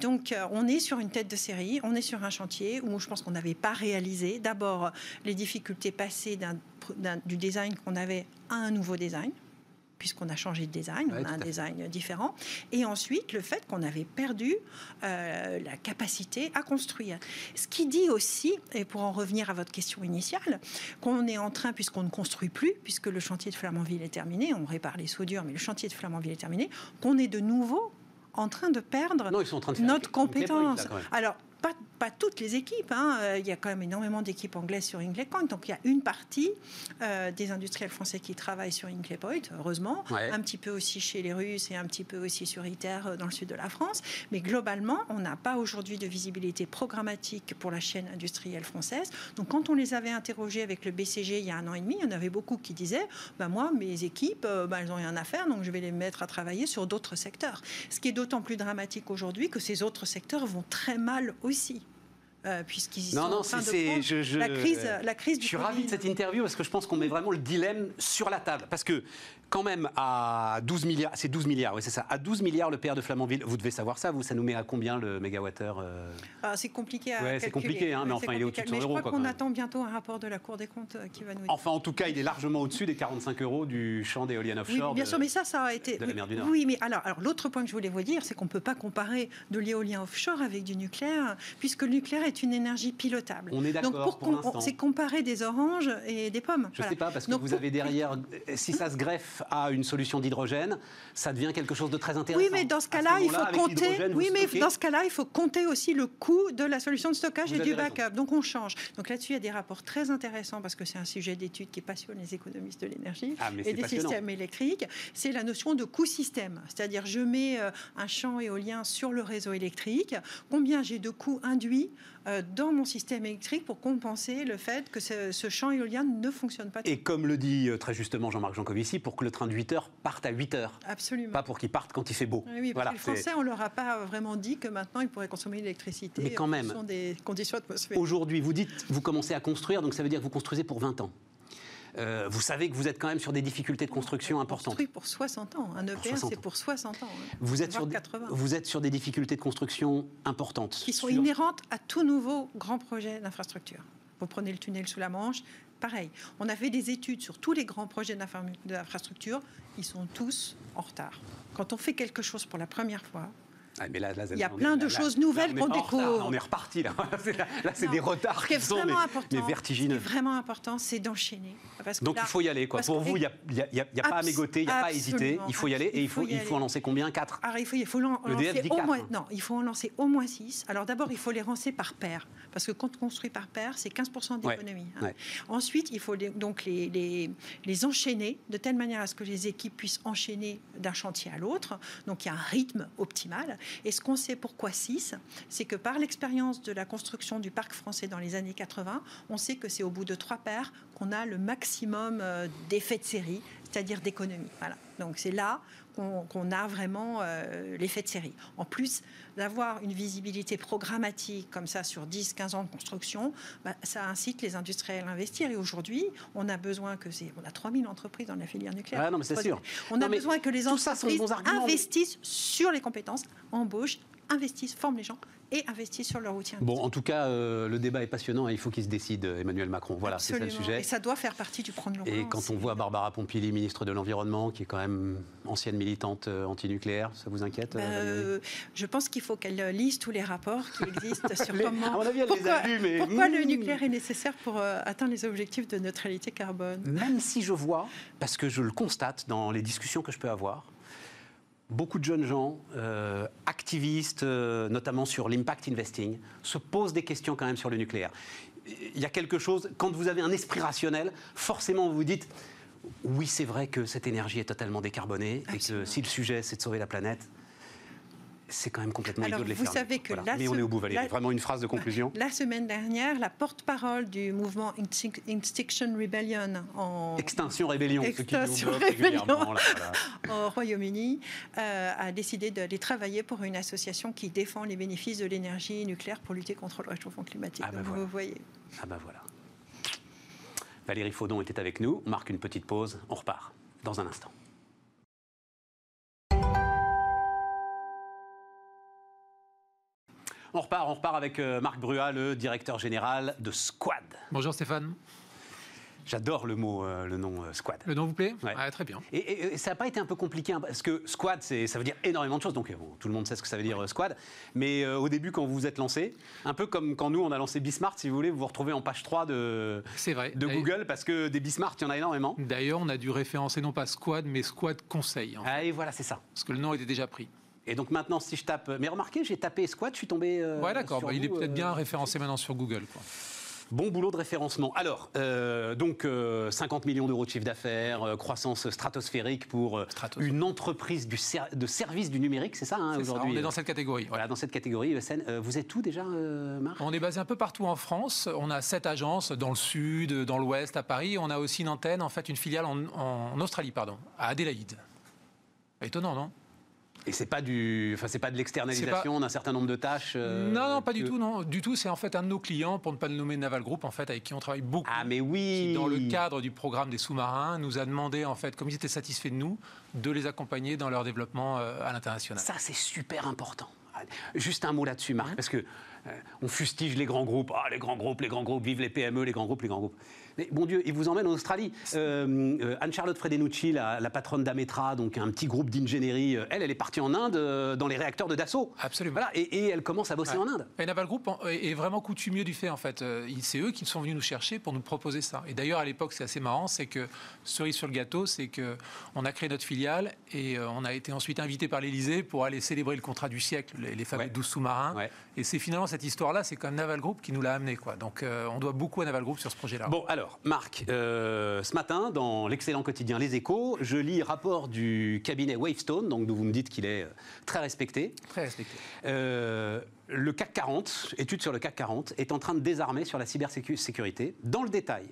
donc on est sur une tête de série, on est sur un chantier où je pense qu'on n'avait pas réalisé d'abord les difficultés passées du design qu'on avait à un nouveau design puisqu'on a changé de design, on a un design différent. Et ensuite, le fait qu'on avait perdu euh, la capacité à construire. Ce qui dit aussi, et pour en revenir à votre question initiale, qu'on est en train, puisqu'on ne construit plus, puisque le chantier de Flamanville est terminé, on répare les soudures, mais le chantier de Flamanville est terminé, qu'on est de nouveau en train de perdre notre compétence. Alors, pas, pas, toutes les équipes. Hein. Euh, il y a quand même énormément d'équipes anglaises sur Hinkley Point. Donc il y a une partie euh, des industriels français qui travaillent sur Hinkley Point, heureusement. Un petit peu aussi chez les Russes et un petit peu aussi sur ITER euh, dans le sud de la France. Mais globalement, on n'a pas aujourd'hui de visibilité programmatique pour la chaîne industrielle française. Donc quand on les avait interrogés avec le BCG il y a un an et demi, il y en avait beaucoup qui disaient bah, Moi, mes équipes, bah, elles n'ont rien à faire, donc je vais les mettre à travailler sur d'autres secteurs. Ce qui est d'autant plus dramatique aujourd'hui que ces autres secteurs vont très mal aussi aussi. Euh, puisqu'ils y non, sont non, en train de je, je, la crise, la crise du Je suis ravi de cette interview parce que je pense qu'on met vraiment le dilemme sur la table. Parce que quand même à 12 milliards, c'est 12 milliards, oui c'est ça, à 12 milliards le PR de Flamanville, vous devez savoir ça, vous, ça nous met à combien le mégawattheure euh ah, C'est compliqué à ouais, C'est compliqué, hein, mais enfin il est au-dessus de 100 euros. Je crois qu'on attend bientôt un rapport de la Cour des comptes euh, qui va nous dire. Enfin en tout cas, il est largement au-dessus des 45 euros du champ d'éoliennes offshore. Oui, bien sûr, mais ça, ça a été... De la mer du Nord. Oui, mais alors, alors l'autre point que je voulais vous dire, c'est qu'on ne peut pas comparer de l'éolien offshore avec du nucléaire, puisque le nucléaire est une énergie pilotable. On est d'accord pour, C'est comparer des oranges et des pommes. Je ne sais pas, parce que vous avez derrière, si ça se greffe à une solution d'hydrogène, ça devient quelque chose de très intéressant. Oui, mais dans ce cas-là, il faut compter. Oui, mais dans ce cas-là, il faut compter aussi le coût de la solution de stockage et du backup. Donc on change. Donc là-dessus, il y a des rapports très intéressants parce que c'est un sujet d'étude qui passionne les économistes de l'énergie ah, et des systèmes électriques. C'est la notion de coût système, c'est-à-dire je mets euh, un champ éolien sur le réseau électrique. Combien j'ai de coûts induits dans mon système électrique pour compenser le fait que ce, champ éolien ne fonctionne pas. Et comme le dit euh, très justement Jean-Marc Jancovici, pour que le train de 8 heures parte à 8 heures. Absolument. Pas pour qu'il parte quand il fait beau. Oui, parce que les Français, on ne leur a pas vraiment dit que maintenant ils pourraient consommer l'électricité. Mais quand même. des conditions atmosphériques. Aujourd'hui, vous dites, vous commencez à construire, donc ça veut dire que vous construisez pour 20 ans. Euh, vous savez que vous êtes quand même sur des difficultés de construction importantes. Construit pour 60 ans. Un EPR, c'est pour 60 ans. Hein. Vous, êtes sur, vous êtes sur des difficultés de construction importantes. Qui sont inhérentes à tout nouveau grand projet d'infrastructure. Vous prenez le tunnel sous la Manche, pareil. On a fait des études sur tous les grands projets d'infrastructure. Ils sont tous en retard. Quand on fait quelque chose pour la première fois, ah, là, il y a plein de choses nouvelles qu'on découvre. On est reparti là. là, c'est des retards qui sont mais, mais, vertigineux. Ce qui est vraiment important, c'est d'enchaîner. Donc il faut y aller. Quoi. Pour vous, il n'y a, pas à mégoter, il n'y a pas à hésiter. Il faut y aller. Et il faut, il faut, en lancer combien? 4 il faut, il faut en lancer au moins, non, il faut en lancer au moins 6. Alors d'abord, il faut les lancer par paire. Parce que quand on construit par paire, c'est 15% d'économie. Hein. Ensuite, il faut donc les, les, les enchaîner de telle manière à ce que les équipes puissent enchaîner d'un chantier à l'autre. Donc il y a un rythme optimal. Et ce qu'on sait pourquoi 6, c'est que par l'expérience de la construction du parc français dans les années 80, on sait que c'est au bout de trois paires qu'on a le maximum euh, d'effets de série, c'est-à-dire d'économie. Voilà. Donc c'est là qu'on a vraiment euh, l'effet de série. En plus d'avoir une visibilité programmatique comme ça sur 10-15 ans de construction, bah, ça incite les industriels à investir. Et aujourd'hui, on a besoin que c'est... On a 3000 entreprises dans la filière nucléaire. Ah non, mais c'est sûr. On a besoin que les entreprises investissent sur les compétences, embauchent, investissent, forment les gens et investissent sur leur outil. Bon, en tout cas, euh, le débat est passionnant et il faut qu'il se décide, Emmanuel Macron. Voilà, c'est ça le sujet. Et ça doit faire partie du plan de Et quand on voit Barbara Pompili, ministre de l'Environnement, qui est quand même ancienne militante euh, antinucléaire, ça vous inquiète euh, Je pense qu'il faut qu'elle lise tous les rapports qui existent sur comment. À mon avis, elle pourquoi, les a mais... pourquoi le hmm. nucléaire est nécessaire pour atteindre les objectifs de neutralité carbone? Même si je vois, parce que je le constate dans les discussions que je peux avoir, beaucoup de jeunes gens, euh, activistes, euh, notamment sur l'impact investing, se posent des questions quand même sur le nucléaire. Il y a quelque chose, quand vous avez un esprit rationnel, forcément vous vous dites, oui c'est vrai que cette énergie est totalement décarbonée et que si le sujet c'est de sauver la planète, c'est quand même complètement Alors, idiot de les vous fermer. savez que Voilà. Mais on est au bout, Valérie. la- Vraiment une phrase de conclusion. La semaine dernière, la porte-parole du mouvement Extinction Rebellion en, Extinction Rébellion, Extinction Rébellion. voilà. au Royaume-Uni euh, a décidé d'aller travailler pour une association qui défend les bénéfices de l'énergie nucléaire pour lutter contre le réchauffement climatique. Ah ben Donc, voilà. Vous voyez. Ah bah voilà. Valérie Faudon était avec nous. On marque une petite pause. On repart dans un instant. On repart, on repart avec euh, Marc Brua, le directeur général de Squad. Bonjour Stéphane. J'adore le mot, euh, le nom euh, Squad. Le nom vous plaît? Ouais. Ah, Très bien. Et, et- et ça n'a pas été un peu compliqué hein, parce que squad, ça veut dire énormément de choses. Donc bon, tout le monde sait ce que ça veut dire squad. Mais euh, au début, quand vous vous êtes lancé, un peu comme quand nous on a lancé Bismart, si vous voulez, vous vous retrouvez en page 3 de, vrai. Google parce que des Bismart, il y en a énormément. D'ailleurs, on a dû référencer non pas Squad, mais Squad Conseil, en fait, Ah, et voilà, c'est ça. parce que le nom était déjà pris. Et donc maintenant, si je tape. Mais remarquez, j'ai tapé squad, je suis tombé. euh, ouais, d'accord. bah, il est peut-être euh, bien référencé maintenant sur Google. Quoi. Bon boulot de référencement. Alors, euh, donc euh, 50 millions d'euros de chiffre d'affaires, euh, croissance stratosphérique pour euh, une entreprise du ser- de service du numérique, c'est ça hein, aujourd'hui on est euh, dans cette catégorie. Voilà, dans cette catégorie ESN. Euh, vous êtes où déjà, euh, Marc? On est basé un peu partout en France. On a sept agences dans le sud, dans l'ouest, à Paris. On a aussi une antenne, en fait, une filiale en, en Australie, pardon, à Adélaïde. Étonnant, non? Et c'est pas du, enfin c'est pas de l'externalisation d'un certain nombre de tâches. euh, Non, non, pas du tout, non. Du tout, c'est en fait un de nos clients, pour ne pas le nommer Naval Group, en fait, avec qui on travaille beaucoup. Ah mais oui. qui, dans le cadre du programme des sous-marins, nous a demandé, en fait, comme ils étaient satisfaits de nous, de les accompagner dans leur développement euh, à l'international. Ça c'est super important. Juste un mot là-dessus, Marc, parce que on fustige les grands groupes. Ah les grands groupes, les grands groupes, vive les PME, les grands groupes, les grands groupes. Mais bon Dieu, ils vous emmènent en Australie. Euh, euh, Anne-Charlotte Fredenucci, la, la patronne d'Ametra, donc un petit groupe d'ingénierie, euh, elle, elle est partie en Inde euh, dans les réacteurs de Dassault. Absolument. Voilà, et, et elle commence à bosser Ouais. en Inde. Et Naval Group est vraiment coutumier du fait, en fait. Euh, C'est eux qui sont venus nous chercher pour nous proposer ça. Et d'ailleurs, à l'époque, c'est assez marrant, c'est que, cerise sur le gâteau, c'est que on a créé notre filiale et euh, on a été ensuite invité par l'Elysée pour aller célébrer le contrat du siècle, les, les fameux Ouais. 12 sous-marins. Ouais. Et c'est finalement cette histoire-là, c'est quand même Naval Group qui nous l'a amené, quoi. Donc, euh, on doit beaucoup à Naval Group sur ce projet-là. Bon, alors, Marc, euh, ce matin, dans l'excellent quotidien Les Échos, je lis rapport du cabinet Wavestone, donc d'où vous me dites qu'il est euh, très respecté. Très respecté. Euh, le CAC 40, étude sur le CAC 40, est en train de désarmer sur la cybersécurité. Dans le détail,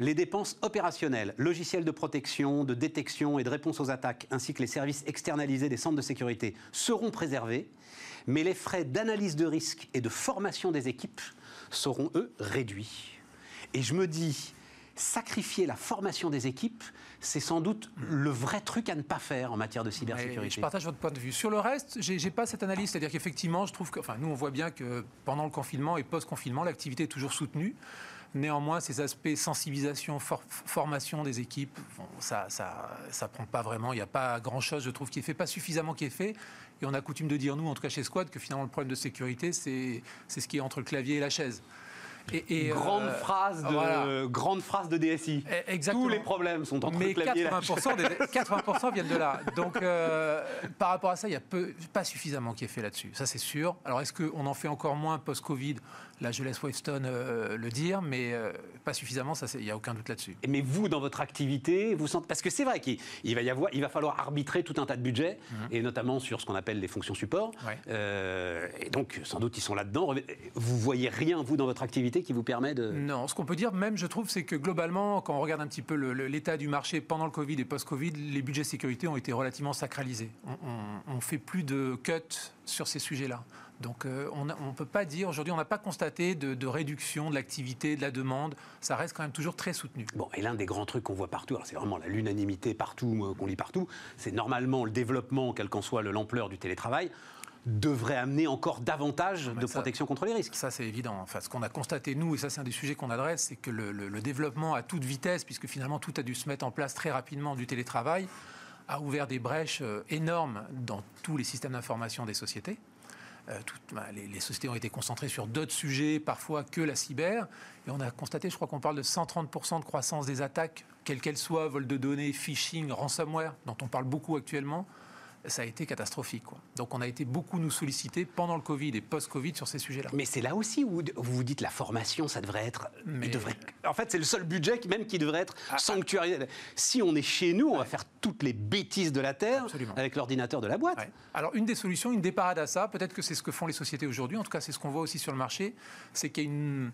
les dépenses opérationnelles, logiciels de protection, de détection et de réponse aux attaques, ainsi que les services externalisés des centres de sécurité seront préservés, mais les frais d'analyse de risque et de formation des équipes seront, eux, réduits. Et je me dis, sacrifier la formation des équipes, c'est sans doute le vrai truc à ne pas faire en matière de cybersécurité. Je partage votre point de vue. Sur le reste, j'ai pas cette analyse. C'est-à-dire qu'effectivement, je trouve que, enfin, nous, on voit bien que pendant le confinement et post-confinement, l'activité est toujours soutenue. Néanmoins, ces aspects sensibilisation, for- formation des équipes, bon, ça, ça, ça prend pas vraiment. Il n'y a pas grand-chose, je trouve, qui est fait, pas suffisamment qui est fait. Et on a coutume de dire, nous, en tout cas chez Squad, que finalement, le problème de sécurité, c'est ce qui est entre le clavier et la chaise. Et, et, grande, euh, phrase de, voilà. grande phrase de DSI. Exactement. Tous les problèmes sont entre Mais le clavier et la 80%, des- 80% viennent de là. Donc, euh, par rapport à ça, il n'y a peu, pas suffisamment qui est fait là-dessus. Ça, c'est sûr. Alors, est-ce qu'on en fait encore moins post-Covid? Là, je laisse Wavestone euh, le dire, mais pas suffisamment, ça, il n'y a aucun doute là-dessus. Mais vous, dans votre activité, vous sentez parce que c'est vrai qu'il il va y avoir, il va falloir arbitrer tout un tas de budgets, et notamment sur ce qu'on appelle les fonctions support. Mhm. Ouais. Et donc, sans doute, ils sont là-dedans. Vous voyez rien vous dans votre activité qui vous permet de. Non, ce qu'on peut dire même, je trouve, c'est que globalement, quand on regarde un petit peu l'état du marché pendant le Covid et post-Covid, les budgets sécurité ont été relativement sacralisés. On, on fait plus de cuts sur ces sujets-là. Donc euh, on ne peut pas dire, aujourd'hui, on n'a pas constaté de, de réduction de l'activité, de la demande. Ça reste quand même toujours très soutenu. Bon, et l'un des grands trucs qu'on voit partout, alors c'est vraiment la l'unanimité partout, euh, qu'on lit partout, c'est normalement le développement, quelle qu'en soit le- l'ampleur du télétravail, devrait amener encore davantage de ça- protection contre les risques. Ça, c'est évident. Enfin, ce qu'on a constaté, nous, et ça, c'est un des sujets qu'on adresse, c'est que le, le- le développement à toute vitesse, puisque finalement tout a dû se mettre en place très rapidement du télétravail, a ouvert des brèches euh, énormes dans tous les systèmes d'information des sociétés. Euh, toutes- bah, les, les sociétés ont été concentrées sur d'autres sujets, parfois que la cyber. Et on a constaté, je crois qu'on parle de 130% de croissance des attaques, quelles qu'elles soient, vol de données, phishing, ransomware, dont on parle beaucoup actuellement. Ça a été catastrophique. quoi. Donc on a été beaucoup nous solliciter pendant le Covid et post-Covid sur ces sujets-là. Mais c'est là aussi où vous vous dites la formation, ça devrait être. Mais- il devrait En fait, c'est le seul budget qui, même qui devrait être sanctuarisé. Si on est chez nous, on va faire toutes les bêtises de la Terre Absolument. avec l'ordinateur de la boîte. Ouais. Alors, une des solutions, une des parades à ça, peut-être que c'est ce que font les sociétés aujourd'hui, en tout cas, c'est ce qu'on voit aussi sur le marché, c'est qu'il y a une,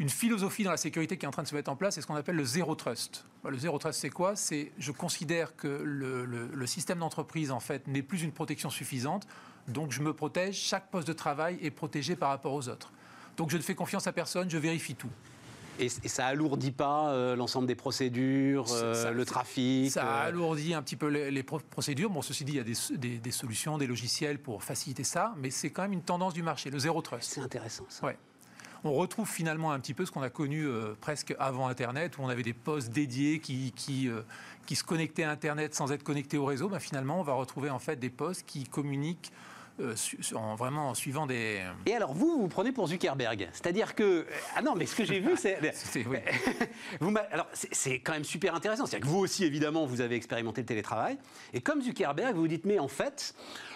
une philosophie dans la sécurité qui est en train de se mettre en place, c'est ce qu'on appelle le zéro trust. Le zéro trust, c'est quoi? C'est je considère que le, le- le système d'entreprise, en fait, n'est plus une protection suffisante, donc je me protège, chaque poste de travail est protégé par rapport aux autres. Donc je ne fais confiance à personne, je vérifie tout. Et, et ça alourdit pas euh, l'ensemble des procédures, euh, Ça- le trafic. Ça euh, alourdit un petit peu les, les pro- procédures. Bon, ceci dit, il y a des, des- des solutions, des logiciels pour faciliter ça, mais c'est quand même une tendance du marché, le zéro trust. C'est intéressant ça. Ouais. On retrouve finalement un petit peu ce qu'on a connu euh, presque avant Internet, où on avait des postes dédiés qui, qui, euh, qui se connectaient à Internet sans être connectés au réseau. Ben, finalement, on va retrouver en fait des postes qui communiquent euh, en, vraiment en suivant des... Et alors vous, vous vous prenez pour Zuckerberg, c'est-à-dire que ah non, mais ce que j'ai vu, c'est oui. vous alors c'est- c'est quand même super intéressant. C'est-à-dire que vous aussi, évidemment, vous avez expérimenté le télétravail, et comme Zuckerberg, vous vous dites mais en fait,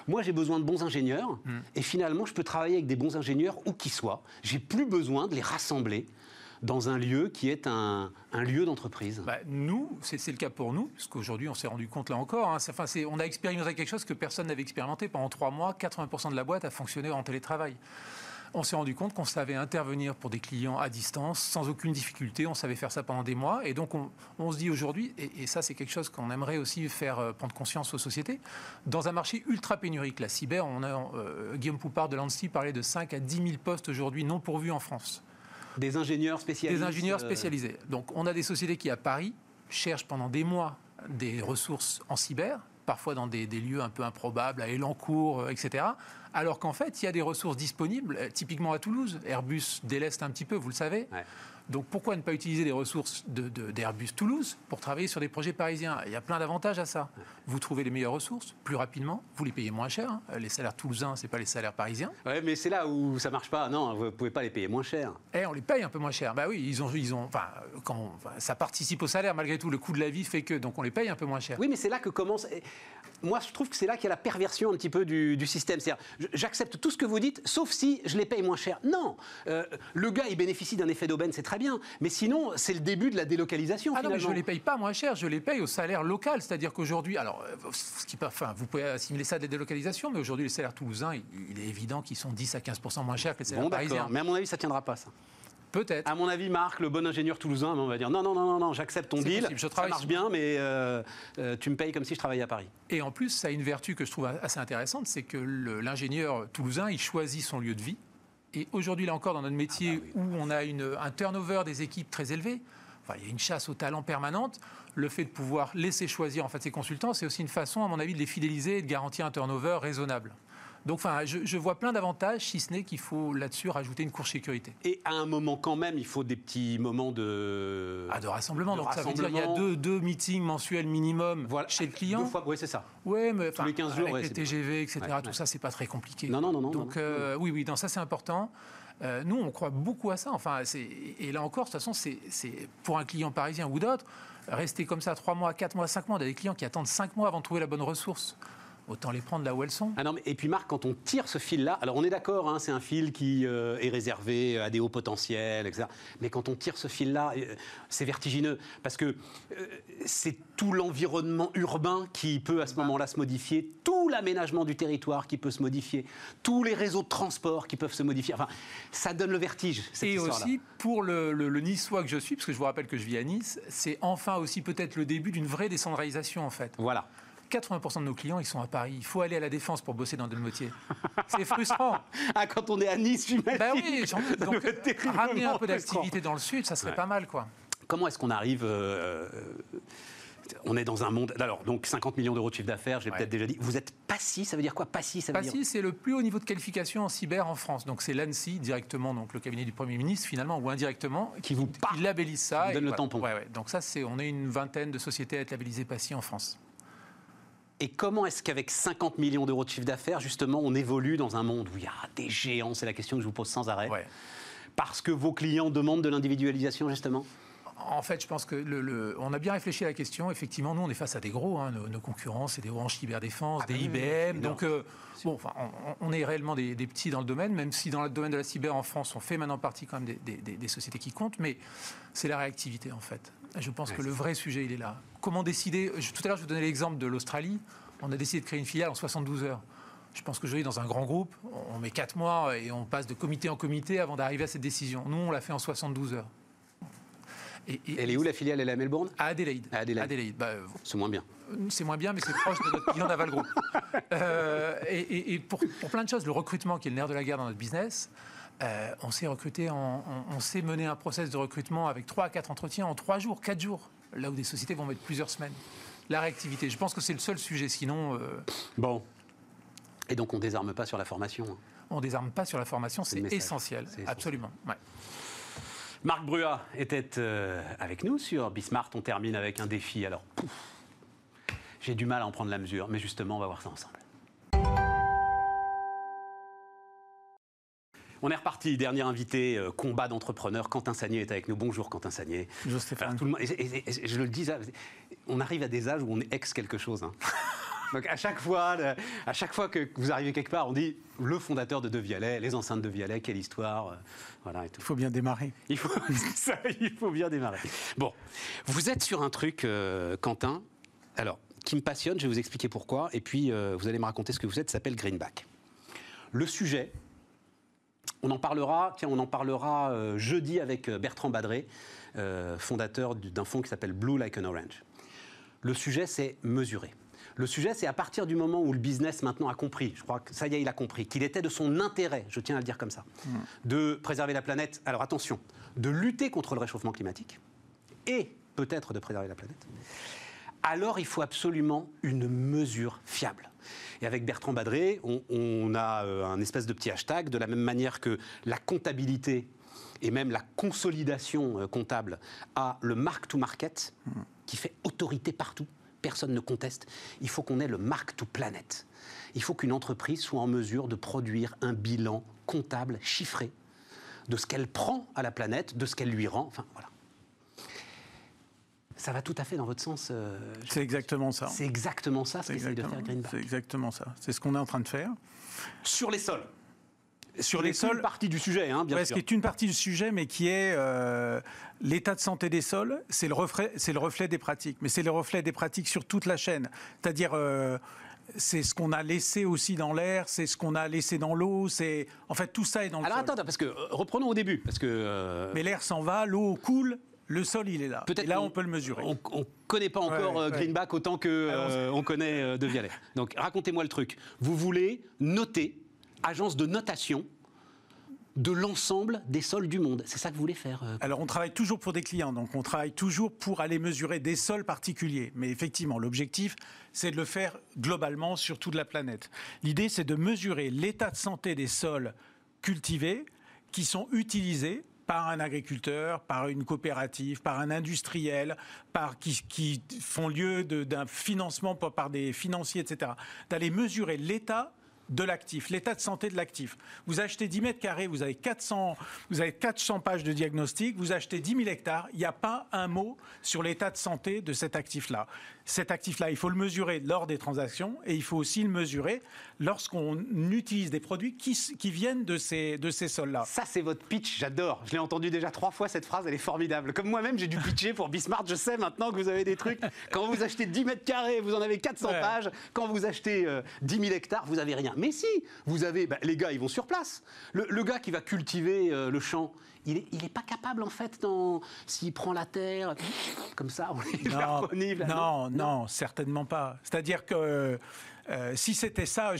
moi j'ai besoin de bons ingénieurs, Hmm. et finalement je peux travailler avec des bons ingénieurs où qu'ils soient. J'ai plus besoin de les rassembler dans un lieu qui est un, un lieu d'entreprise. Bah, nous, c'est le cas pour nous, parce qu'aujourd'hui, on s'est rendu compte là encore. hein, enfin, on a expérimenté quelque chose que personne n'avait expérimenté. Pendant trois mois, 80% de la boîte a fonctionné en télétravail. On s'est rendu compte qu'on savait intervenir pour des clients à distance sans aucune difficulté. On savait faire ça pendant des mois. Et donc, on, on se dit aujourd'hui, et, et ça, c'est quelque chose qu'on aimerait aussi faire euh, prendre conscience aux sociétés, dans un marché ultra pénurique, la cyber, on a, euh, Guillaume Poupard de l'ANSI parlait de 5 à 10 000 postes aujourd'hui non pourvus en France. Des ingénieurs spécialisés. Des ingénieurs spécialisés. Donc, on a des sociétés qui, à Paris, cherchent pendant des mois des ressources en cyber, parfois dans des, des lieux un peu improbables, à Elancourt, euh, etc. Alors qu'en fait, il y a des ressources disponibles, euh, typiquement à Toulouse. Airbus déleste un petit peu, vous le savez. Ouais. Donc, pourquoi ne pas utiliser les ressources de- de- d'Airbus Toulouse pour travailler sur des projets parisiens? Il y a plein d'avantages à ça. Vous trouvez les meilleures ressources plus rapidement, vous les payez moins cher. hein. Les salaires toulousains, c'est pas les salaires parisiens. Ouais, mais c'est là où ça marche pas. Non, vous pouvez pas les payer moins cher. Eh, on les paye un peu moins cher. Bah oui, ils ont, ils ont, enfin, quand, ça participe au salaire malgré tout. Le coût de la vie fait que, donc on les paye un peu moins cher. Oui, mais c'est là que commence. Moi, je trouve que c'est là qu'il y a la perversion un petit peu du, du système. C'est-à-dire, j'accepte tout ce que vous dites, sauf si je les paye moins cher. Non, Euh, le gars, il bénéficie d'un effet d'aubaine, c'est très bien. Mais sinon, c'est le début de la délocalisation. Ah non, mais je finalement. les paye pas moins cher, je les paye au salaire local. C'est-à-dire qu'aujourd'hui, alors, euh, ce qui, enfin, vous pouvez assimiler ça à des délocalisations, mais aujourd'hui, les salaires toulousains, il, il est évident qu'ils sont 10 à 15% moins chers que les salaires Bon, parisiens. Mais à mon avis, ça tiendra pas, ça. Peut-être. À mon avis, Marc, le bon ingénieur toulousain, on va dire non, non, non, non, non j'accepte ton deal. possible, je ça marche sur- bien, mais euh, euh, tu me payes comme si je travaillais à Paris. Et en plus, ça a une vertu que je trouve assez intéressante, c'est que l'ingénieur toulousain, il choisit son lieu de vie. Et aujourd'hui, là encore, dans notre métier, Ah bah où on a une- un turnover des équipes très élevé, enfin, il y a une chasse au talent permanente, le fait de pouvoir laisser choisir en fait, ses consultants, c'est aussi une façon, à mon avis, de les fidéliser et de garantir un turnover raisonnable. Donc, enfin, je, je vois plein d'avantages, si ce n'est qu'il faut là-dessus rajouter une couche sécurité. Et à un moment, quand même, il faut des petits moments de. Ah, de rassemblement. De Donc, ça veut dire qu'il y a rassemblement. deux, deux meetings mensuels minimum Voilà. chez le client. Deux fois, oui, c'est ça. Ouais, mais enfin, les 15 jours, avec ouais, les TGV, etc., Ouais, tout ouais. ça, c'est pas très compliqué. Non, non, non, non, Donc, non, non. euh, oui, oui, non, ça, c'est important. Euh, nous, on croit beaucoup à ça. Enfin, et là encore, de toute façon, c'est c'est pour un client parisien ou d'autres, rester comme ça 3 mois, 4 mois, 5 mois, on a des clients qui attendent 5 mois avant de trouver la bonne ressource. Autant les prendre là où elles sont. Ah non, mais- et puis Marc, quand on tire ce fil-là, alors on est d'accord, hein, c'est un fil qui euh, est réservé à des hauts potentiels, etc. Mais quand on tire ce fil-là, euh, c'est vertigineux parce que euh, c'est tout l'environnement urbain qui peut à ce moment-là se modifier, tout l'aménagement du territoire qui peut se modifier, tous les réseaux de transport qui peuvent se modifier. Enfin, ça donne le vertige. Cette Et histoire-là. aussi, pour le, le- le Niçois que je suis, parce que je vous rappelle que je vis à Nice, c'est enfin aussi peut-être le début d'une vraie décentralisation, en fait. Voilà. 80% de nos clients, ils sont à Paris. Il faut aller à la Défense pour bosser dans métier. C'est frustrant. Ah, quand on est à Nice, j'imagine. Ben oui, j'en- donc, ramener un peu d'activité dans le sud, ça serait Ouais. pas mal, quoi. Comment est-ce qu'on arrive euh, On est dans un monde. Alors, donc 50 millions d'euros de chiffre d'affaires, Ouais. peut-être déjà dit. Vous êtes PASSI, ça veut dire quoi? PASSI, ça veut dire PASSI, c'est le plus haut niveau de qualification en cyber en France. Donc c'est l'ANSI directement, donc le cabinet du Premier ministre finalement, ou indirectement, Qui vous qui labellise ça. Qui vous et donne le voilà. tampon. Ouais, ouais. Donc ça, c'est, on est une vingtaine de sociétés à être labellisées PASSI en France. Et comment est-ce qu'avec 50 millions d'euros de chiffre d'affaires, justement, on évolue dans un monde où il y a des géants C'est la question que je vous pose sans arrêt. Ouais. Parce que vos clients demandent de l'individualisation, justement? En fait, je pense que le, on a bien réfléchi à la question. Effectivement, nous, on est face à des gros. Hein, nos, concurrents, c'est des Orange Cyberdéfense, ah des bah IBM. donc, euh, bon, enfin, on, est réellement des, petits dans le domaine, même si dans le domaine de la cyber en France, on fait maintenant partie quand même des, sociétés qui comptent. Mais c'est la réactivité, en fait. Je pense que le vrai sujet, il est là. Comment décider Tout à l'heure, je vous donnais l'exemple de l'Australie. On a décidé de créer une filiale en 72 heures. Je pense que dans un grand groupe, on met 4 mois et on passe de comité en comité avant d'arriver à cette décision. Nous, on l'a fait en 72 heures. Et, Elle est où la filiale? Elle est à Melbourne? À Adelaide. À Adelaide. Bah, c'est moins bien. C'est moins bien, mais c'est proche de notre bilan d'Aval Group. Euh, et, pour, plein de choses, le recrutement qui est le nerf de la guerre dans notre business, euh, on s'est recruté, on, s'est mené un process de recrutement avec 3 à 4 entretiens en 3 jours, 4 jours, là où des sociétés vont mettre plusieurs semaines. La réactivité, je pense que c'est le seul sujet, sinon... Euh, bon. Et donc on ne désarme pas sur la formation hein. On ne désarme pas sur la formation, c'est essentiel, absolument. Marc Brua était euh, avec nous sur Bismart. On termine avec un défi. Alors, j'ai du mal à en prendre la mesure, mais justement, on va voir ça ensemble. On est reparti. Dernier invité, euh, combat d'entrepreneurs. Quentin Sagnier est avec nous. Bonjour Quentin Sagnier. Bonjour Stéphane. je le dis, on arrive à des âges où on est ex quelque chose. Hein. Donc à chaque fois, à chaque fois que vous arrivez quelque part, on dit le fondateur de De Vialet, les enceintes de Vialet, quelle histoire, euh, voilà. Il faut bien démarrer. Il faut, ça, il faut bien démarrer. Bon, vous êtes sur un truc, euh, Quentin. Alors, qui me passionne, je vais vous expliquer pourquoi, et puis euh, vous allez me raconter ce que vous êtes. Ça s'appelle Greenback. Le sujet, on en parlera. Tiens, on en parlera jeudi avec Bertrand Badré, fondateur d'un fonds qui s'appelle Blue Like an Orange. Le sujet, c'est mesurer. Le sujet, c'est à partir du moment où le business maintenant a compris, je crois que ça y est, il a compris, qu'il était de son intérêt, je tiens à le dire comme ça, hmm. de préserver la planète. Alors attention, de lutter contre le réchauffement climatique et peut-être de préserver la planète. Alors il faut absolument une mesure fiable. Et avec Bertrand Badré, on, a euh, un espèce de petit hashtag, de la même manière que la comptabilité et même la consolidation euh, comptable a le mark to market, hmm. qui fait autorité partout personne ne conteste, il faut qu'on ait le mark to planet. Il faut qu'une entreprise soit en mesure de produire un bilan comptable chiffré de ce qu'elle prend à la planète, de ce qu'elle lui rend. Enfin, voilà. Ça va tout à fait dans votre sens. Euh, c'est exactement ça. C'est exactement ça ce qu'essaye de faire Greenback. C'est exactement ça. C'est ce qu'on est en train de faire. Sur les sols sur les sols. une partie du sujet, hein, bien sûr. Ce qui est une partie du sujet, mais qui est euh, l'état de santé des sols, c'est le, reflet, le reflet des pratiques. Mais c'est le reflet des pratiques sur toute la chaîne. C'est-à-dire. Euh, c'est ce qu'on a laissé aussi dans l'air, c'est ce qu'on a laissé dans l'eau, c'est en fait tout ça est dans le Alors attends, parce que reprenons au début, parce que mais l'air s'en va, l'eau coule, le sol, il est là. Et là, on, peut le mesurer. On ne connaît pas encore Greenback autant que on connaît De Vialet. Donc, racontez-moi le truc. Vous voulez noter agence de notation de l'ensemble des sols du monde. C'est ça que vous voulez faire euh, Alors on travaille toujours pour des clients, donc on travaille toujours pour aller mesurer des sols particuliers. Mais effectivement, l'objectif, c'est de le faire globalement sur toute la planète. L'idée, c'est de mesurer l'état de santé des sols cultivés qui sont utilisés par un agriculteur, par une coopérative, par un industriel, par, qui, font lieu d'un financement par des financiers, etc. D'aller mesurer l'état de l'actif, l'état de santé de l'actif. Vous achetez 10 mètres carrés, vous avez 400, vous avez 400 pages de diagnostic, vous achetez 10 000 hectares, il n'y a pas un mot sur l'état de santé de cet actif-là. Cet actif-là, il faut le mesurer lors des transactions et il faut aussi le mesurer lorsqu'on utilise des produits qui, viennent de ces, de ces sols-là. Ça, c'est votre pitch, j'adore. Je l'ai entendu déjà trois fois, cette phrase, elle est formidable. Comme moi-même, j'ai dû pitcher pour Bismarck, je sais maintenant que vous avez des trucs. Quand vous achetez 10 mètres carrés, vous en avez 400 pages. Quand vous achetez 10 euh, 000 hectares, vous n'avez rien. Mais si, vous avez, bah, les gars, ils vont sur place. Le, gars qui va cultiver euh, le champ, il n'est pas capable, en fait, s'il prend la terre comme ça, non, non, non, certainement pas. C'est-à-dire que euh, si c'était ça,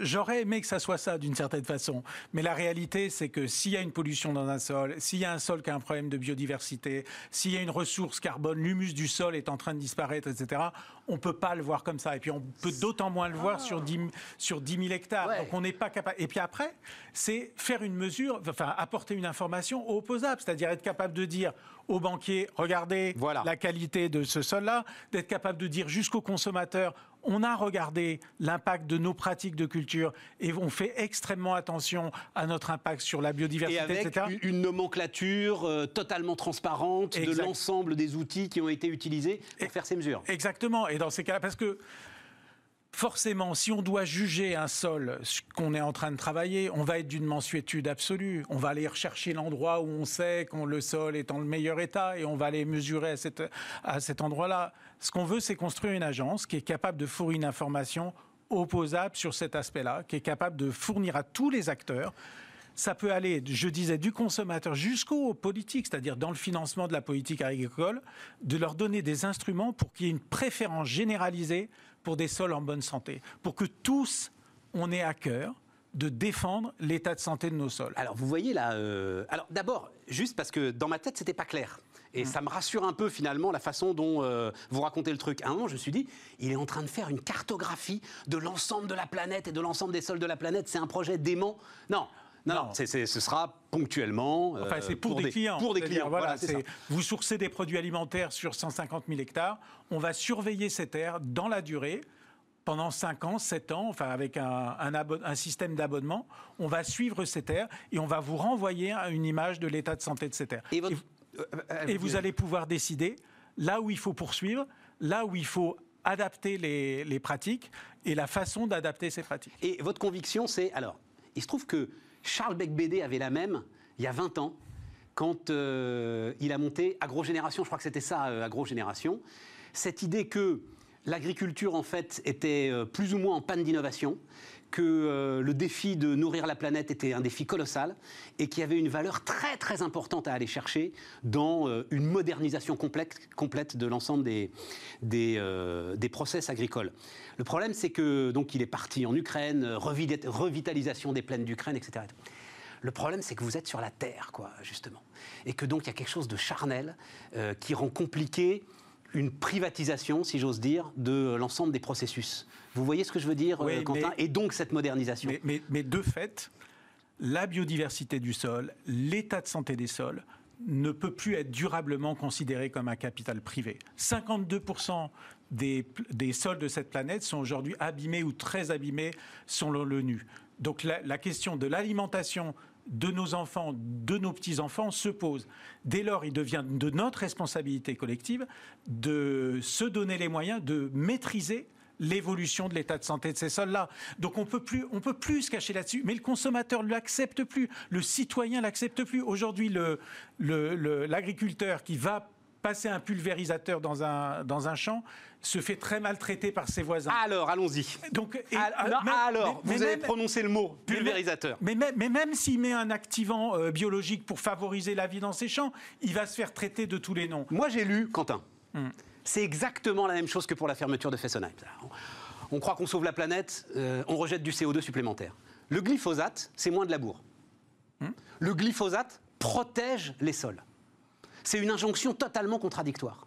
j'aurais aimé que ça soit ça d'une certaine façon. Mais la réalité, c'est que s'il y a une pollution dans un sol, s'il y a un sol qui a un problème de biodiversité, s'il y a une ressource carbone, l'humus du sol est en train de disparaître, etc., on ne peut pas le voir comme ça. Et puis on peut d'autant moins le voir sur 10, sur 10 000 hectares. Donc on n'est pas capable. Et puis après, c'est faire une mesure, enfin apporter une information opposable, c'est-à-dire être capable de dire aux banquiers, regardez la qualité de ce sol-là, d'être capable de dire jusqu'au consommateur, on a regardé l'impact de nos pratiques de culture et on fait extrêmement attention à notre impact sur la biodiversité, et avec etc. une nomenclature euh, totalement transparente de l'ensemble des outils qui ont été utilisés pour Et- faire ces mesures. Exactement. Et dans ces cas-là, parce que forcément, si on doit juger un sol qu'on est en train de travailler, on va être d'une mensuétude absolue. On va aller rechercher l'endroit où on sait que le sol est en le meilleur état et on va aller mesurer à, cette- à cet endroit-là. Ce qu'on veut, c'est construire une agence qui est capable de fournir une information opposable sur cet aspect-là, qui est capable de fournir à tous les acteurs ça peut aller, je disais, du consommateur jusqu'aux politiques, c'est-à-dire dans le financement de la politique agricole, de leur donner des instruments pour qu'il y ait une préférence généralisée pour des sols en bonne santé, pour que tous, on ait à cœur de défendre l'état de santé de nos sols. Alors, vous voyez là. euh, Alors, d'abord, juste parce que dans ma tête, c'était pas clair. Et ça me rassure un peu finalement la façon dont euh, vous racontez le truc. À un moment, je me suis dit, il est en train de faire une cartographie de l'ensemble de la planète et de l'ensemble des sols de la planète. C'est un projet dément. Non. Non, non, ce sera ponctuellement. euh, Enfin, c'est pour, des, clients. Pour des clients, Voilà, voilà, vous sourcez des produits alimentaires sur 150 000 hectares. On va surveiller ces terres dans la durée. Pendant 5 ans, 7 ans, enfin avec un, un abo- un système d'abonnement, on va suivre ces terres et on va vous renvoyer à une image de l'état de santé de ces terres. Et, votre- Et- et vous allez pouvoir décider là où il faut poursuivre, là où il faut adapter les, les pratiques et la façon d'adapter ces pratiques. Et votre conviction, c'est. Alors, il se trouve que Charles Beck-Bédé avait la même il y a 20 ans, quand euh, il a monté Agrogénération. Je crois que c'était ça, euh, Agrogénération. Cette idée que l'agriculture, en fait, était euh, plus ou moins en panne d'innovation, que euh, le défi de nourrir la planète était un défi colossal et qu'il y avait une valeur très très importante à aller chercher dans euh, une modernisation complète, complète de l'ensemble des, des, euh, des process agricoles. Le problème, c'est que donc il est parti en Ukraine, revi- revitalisation des plaines d'Ukraine, etc. Le problème, c'est que vous êtes sur la terre, quoi, justement, et que donc il y a quelque chose de charnel qui rend compliqué une privatisation, si j'ose dire, de l'ensemble des processus. Vous voyez ce que je veux dire, Oui, euh, Quentin mais- Et donc cette modernisation. Mais, mais- mais de fait, la biodiversité du sol, l'état de santé des sols ne peut plus être durablement considéré comme un capital privé. 52% des, sols de cette planète sont aujourd'hui abîmés ou très abîmés selon l'ONU. Donc la, la question de l'alimentation de nos enfants, de nos petits-enfants se pose. Dès lors, il devient de notre responsabilité collective de se donner les moyens de maîtriser l'évolution de l'état de santé de ces sols-là. Donc on peut plus, on peut plus se cacher là-dessus. Mais le consommateur ne l'accepte plus, le citoyen l'accepte plus. Aujourd'hui, l'agriculteur qui va passer un pulvérisateur dans un, dans un champ se fait très maltraiter par ses voisins. Alors, allons-y. Donc, et- Ah, non, mais- alors, mais- vous mais avez même- prononcé le mot pulvérisateur. Mais, même- mais même s'il met un activant euh, biologique pour favoriser la vie dans ses champs, il va se faire traiter de tous les noms. Moi, j'ai lu, Quentin, c'est exactement la même chose que pour la fermeture de Fessenheim. On, croit qu'on sauve la planète, euh, on rejette du CO2 supplémentaire. Le glyphosate, c'est moins de labour. Le glyphosate protège les sols. C'est une injonction totalement contradictoire.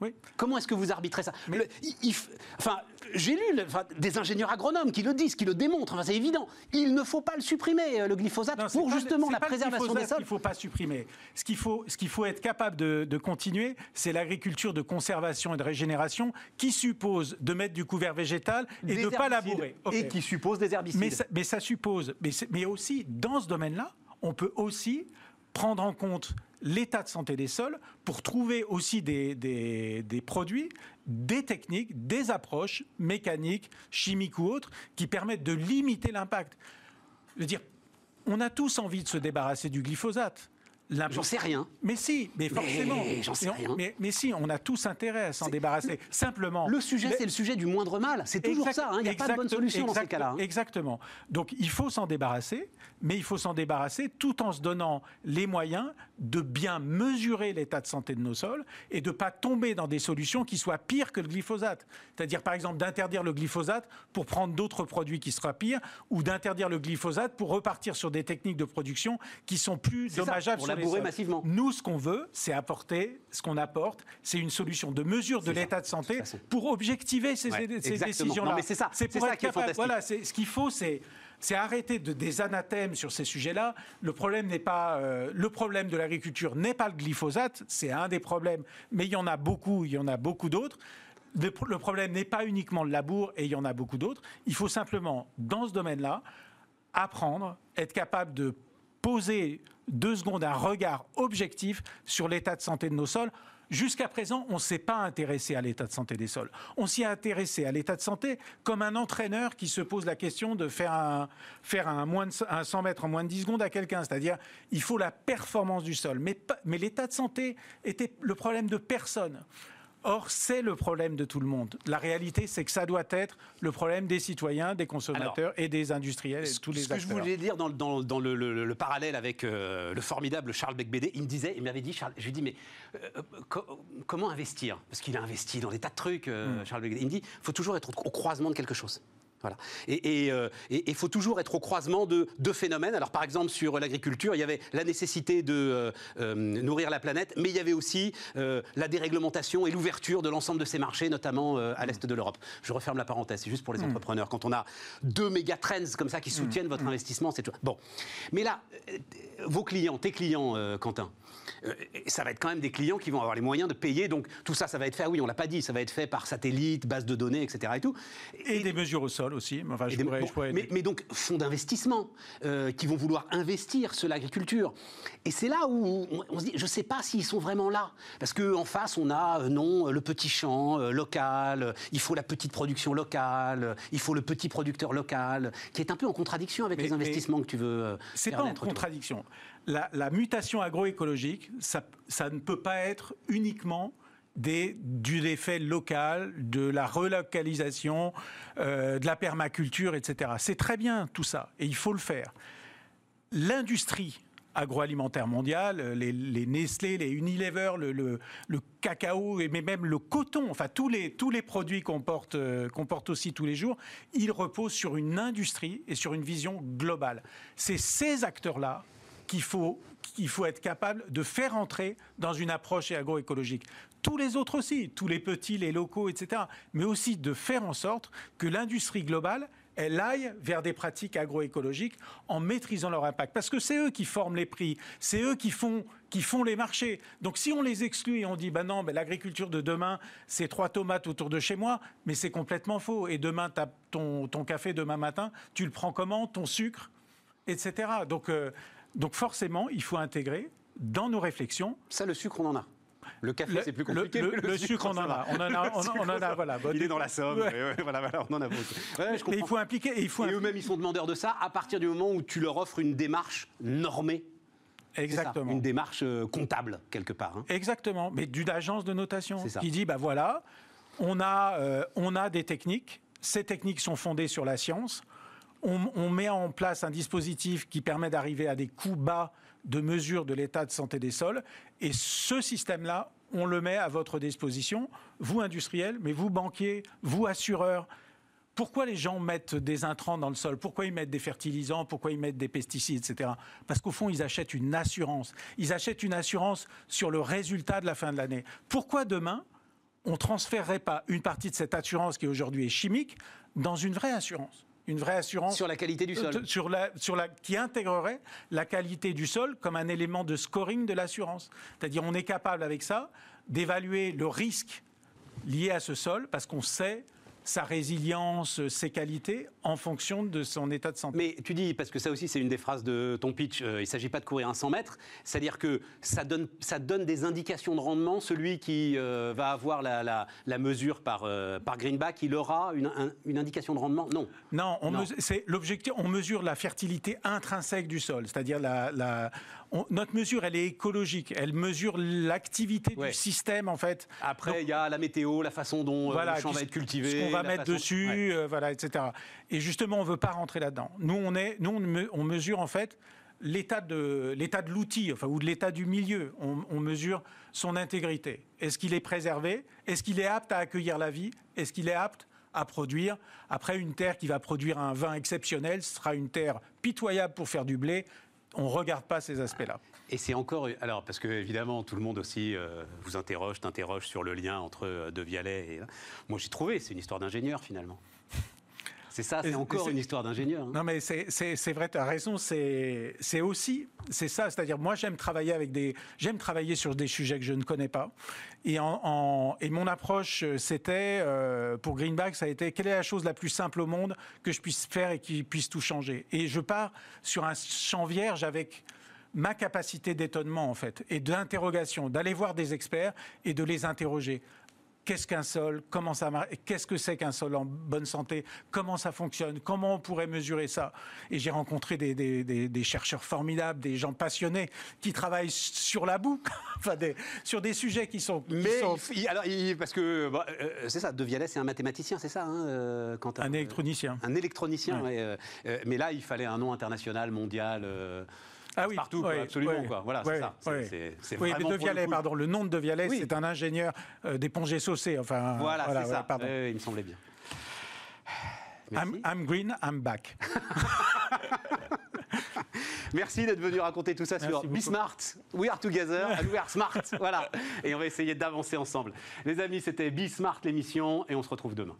Oui. Comment est-ce que vous arbitrez ça Le- il- il f- Enfin, j'ai lu le- enfin, des ingénieurs agronomes qui le disent, qui le démontrent. Enfin, c'est évident. Il ne faut pas le supprimer, euh, le glyphosate, Non, pour pas- justement la préservation des sols. qu'il ne faut pas supprimer. Ce qu'il faut, ce qu'il faut être capable de, de continuer, c'est l'agriculture de conservation et de régénération qui suppose de mettre du couvert végétal et Des de ne pas labourer. Et qui suppose des herbicides. Mais ça, mais ça suppose, mais aussi dans ce domaine-là, on peut aussi prendre en compte l'état de santé des sols pour trouver aussi des, des- produits, des techniques, des approches mécaniques, chimiques ou autres, qui permettent de limiter l'impact. Je veux dire, on a tous envie de se débarrasser du glyphosate. J'en sais rien. Mais si, mais forcément. j'en sais Mais rien. Mais, mais si, on a tous intérêt à s'en débarrasser. Simplement. Le sujet, Mais- c'est le sujet du moindre mal. C'est toujours Exact- ça. hein. Il n'y a pas de bonne exact- solution dans ces exact- cas-là. hein. Exactement. Donc il faut s'en débarrasser, mais il faut s'en débarrasser tout en se donnant les moyens de bien mesurer l'état de santé de nos sols et de ne pas tomber dans des solutions qui soient pires que le glyphosate. C'est-à-dire par exemple d'interdire le glyphosate pour prendre d'autres produits qui seraient pires ou d'interdire le glyphosate pour repartir sur des techniques de production qui sont plus dommageables sur massivement. Nous, ce qu'on veut, c'est apporter, ce qu'on apporte, c'est une solution de mesure de l'état de santé de pour objectiver ces, Ouais, décisions-là. Non, mais c'est ça, C'est pour ça être qui est capable. fantastique. Voilà, c'est- ce qu'il faut, c'est c'est arrêter de, des anathèmes sur ces sujets-là. Le problème n'est pas euh, le problème de l'agriculture n'est pas le glyphosate, c'est un des problèmes, mais il y en a beaucoup, il y en a beaucoup d'autres. le, le problème n'est pas uniquement le labour, et il y en a beaucoup d'autres. Il faut simplement, dans ce domaine-là, apprendre, être capable de poser deux secondes un regard objectif sur l'état de santé de nos sols. Jusqu'à présent, on ne s'est pas intéressé à l'état de santé des sols. On s'y est intéressé à l'état de santé comme un entraîneur qui se pose la question de faire un, faire un, moins de, un 100 mètres en moins de 10 secondes à quelqu'un. C'est-à-dire, il faut la performance du sol. Mais, mais l'état de santé était le problème de personne. Or, c'est le problème de tout le monde. La réalité, c'est que ça doit être le problème des citoyens, des consommateurs et des industriels et de tous les Ce que je voulais dire dans, dans- dans le, le- le parallèle avec euh, le formidable Charles Becbédé, il me disait, il m'avait dit, Charles, je lui dis, mais euh, euh, co- comment investir? Parce qu'il a investi dans des tas de trucs, euh, Charles Becbédé. Il me dit, il faut toujours être au, au croisement de quelque chose. Voilà. Et il faut toujours être au croisement de deux phénomènes. Alors, par exemple, sur l'agriculture, il y avait la nécessité de euh, euh, nourrir la planète, mais il y avait aussi euh, la déréglementation et l'ouverture de l'ensemble de ces marchés, notamment euh, à l'est de l'Europe. Je referme la parenthèse, c'est juste pour les entrepreneurs. Quand on a deux méga trends comme ça qui soutiennent votre investissement, c'est. Bon. Mais là, euh, vos clients, tes clients, euh, Quentin, euh, ça va être quand même des clients qui vont avoir les moyens de payer. Donc, tout ça, ça va être fait, ah oui, on l'a pas dit, ça va être fait par satellite, base de données, etc. Et tout. Et des mesures au sol aussi. Enfin, Et je des- pourrais- bon, je pourrais- mais, mais donc, fonds d'investissement euh, qui vont vouloir investir sur l'agriculture. Et c'est là où on, on se dit, je ne sais pas s'ils sont vraiment là. Parce qu'en face, on a, euh, non, le petit champ euh, local, euh, il faut la petite production locale, euh, il faut le petit producteur local, qui est un peu en contradiction avec Mais- les investissements que tu veux euh, C'est pas en contradiction. La, la mutation agroécologique, ça, ça ne peut pas être uniquement du effet local, de la relocalisation, euh, de la permaculture, etc. C'est très bien tout ça, et il faut le faire. L'industrie agroalimentaire mondiale, les, Nestlé, les Unilever, le, cacao, mais même le coton, enfin tous les, produits qu'on porte, euh, qu'on porte aussi tous les jours, ils reposent sur une industrie et sur une vision globale. C'est ces acteurs-là qu'il faut, qu'il faut être capable de faire entrer dans une approche agroécologique. Tous les autres aussi, tous les petits, les locaux, etc. Mais aussi de faire en sorte que l'industrie globale, elle aille vers des pratiques agroécologiques en maîtrisant leur impact. Parce que c'est eux qui forment les prix, c'est eux qui font, qui font les marchés. Donc si on les exclut et on dit, ben non, l'agriculture de demain, c'est trois tomates autour de chez moi, mais c'est complètement faux. Et demain, ton, ton café demain matin, tu le prends comment? Ton sucre etc. Donc, euh, donc forcément, il faut intégrer dans nos réflexions. Ça, le sucre, on en a. Le café, c'est plus compliqué. le- mais le sucre, on en a. On en a- on on en a, voilà. Bon, Il est dans la Somme. Ouais. ouais, voilà, voilà, on en a beaucoup. Ouais, je Et il faut impliquer. Et il faut Et eux-mêmes, ils sont demandeurs de ça à partir du moment où tu leur offres une démarche normée. Ça, Exactement. Une démarche euh, comptable, quelque part. hein. Exactement, mais d'une agence de notation qui dit bah voilà, on a, euh, on a des techniques, ces techniques sont fondées sur la science, on, on met en place un dispositif qui permet d'arriver à des coûts bas de mesure de l'état de santé des sols, et ce système-là, on le met à votre disposition, vous industriels, mais vous banquiers, vous assureurs. Pourquoi les gens mettent des intrants dans le sol? Pourquoi ils mettent des fertilisants? Pourquoi ils mettent des pesticides, etc. Parce qu'au fond, ils achètent une assurance. Ils achètent une assurance sur le résultat de la fin de l'année. Pourquoi demain, on ne transférerait pas une partie de cette assurance qui aujourd'hui est chimique dans une vraie assurance? Une vraie assurance Sur la qualité du sol. euh, sur la, sur la, qui intégrerait la qualité du sol comme un élément de scoring de l'assurance. C'est-à-dire on est capable avec ça d'évaluer le risque lié à ce sol parce qu'on sait sa résilience, ses qualités en fonction de son état de santé. Mais tu dis, parce que ça aussi c'est une des phrases de ton pitch, euh, il ne s'agit pas de courir un 100 mètres, c'est-à-dire que ça donne, ça donne des indications de rendement. Celui qui euh, va avoir la, la- la mesure par, euh, par Greenback, il aura une, un- une indication de rendement? Non. Non, on Non. c'est l'objectif. On mesure la fertilité intrinsèque du sol, c'est-à-dire la, la- on- notre mesure, elle est écologique. Elle mesure l'activité Ouais. du système en fait. Après, il y a la météo, la façon dont euh, le champ va être cultivé. Ce qu'on va mettre façon- dessus, Ouais. euh, voilà, etc. Et justement, on ne veut pas rentrer là-dedans. Nous, on, est, nous on, me- on mesure en fait l'état de l'état de l'outil, enfin, ou de l'état du milieu. On, on mesure son intégrité. Est-ce qu'il est préservé? Est-ce qu'il est apte à accueillir la vie? Est-ce qu'il est apte à produire? Après, une terre qui va produire un vin exceptionnel ce sera une terre pitoyable pour faire du blé. On ne regarde pas ces aspects-là. Et c'est encore. Alors, parce que, évidemment, tout le monde aussi euh, vous interroge, t'interroge sur le lien entre euh, De Vialet et. Moi, j'ai trouvé, c'est une histoire d'ingénieur, finalement. C'est ça, c'est encore une histoire d'ingénieur. Hein. Non, mais c'est vrai, tu as raison. C'est aussi, c'est ça. C'est-à-dire, moi, j'aime travailler avec des, j'aime travailler sur des sujets que je ne connais pas. Et, en, et mon approche, c'était, euh, pour Greenback, ça a été quelle est la chose la plus simple au monde que je puisse faire et qui puisse tout changer? Et je pars sur un champ vierge avec ma capacité d'étonnement en fait et d'interrogation, d'aller voir des experts et de les interroger. Qu'est-ce qu'un sol? Comment ça marche Qu'est-ce que c'est qu'un sol en bonne santé? Comment ça fonctionne? Comment on pourrait mesurer ça? Et j'ai rencontré des, chercheurs formidables, des gens passionnés qui travaillent sur la boue, enfin sur des sujets qui sont. Mais alors, parce que euh, c'est ça, De Vialet, c'est un mathématicien, c'est ça hein, euh, Un électronicien. Un électronicien, euh, mais là, il fallait un nom international, mondial. Ah oui, partout, absolument. quoi. Voilà, c'est ça. C'est, oui, De Vialet, pardon, le nom de De Vialet, c'est un ingénieur euh, des ponts saucés. Enfin, voilà, c'est ça. Pardon. il me semblait bien. I'm, green, I'm back. Merci d'être venu raconter tout ça sur Be Smart, We Are Together, and We Are Smart. voilà. Et on va essayer d'avancer ensemble. Les amis, c'était Be Smart l'émission et on se retrouve demain.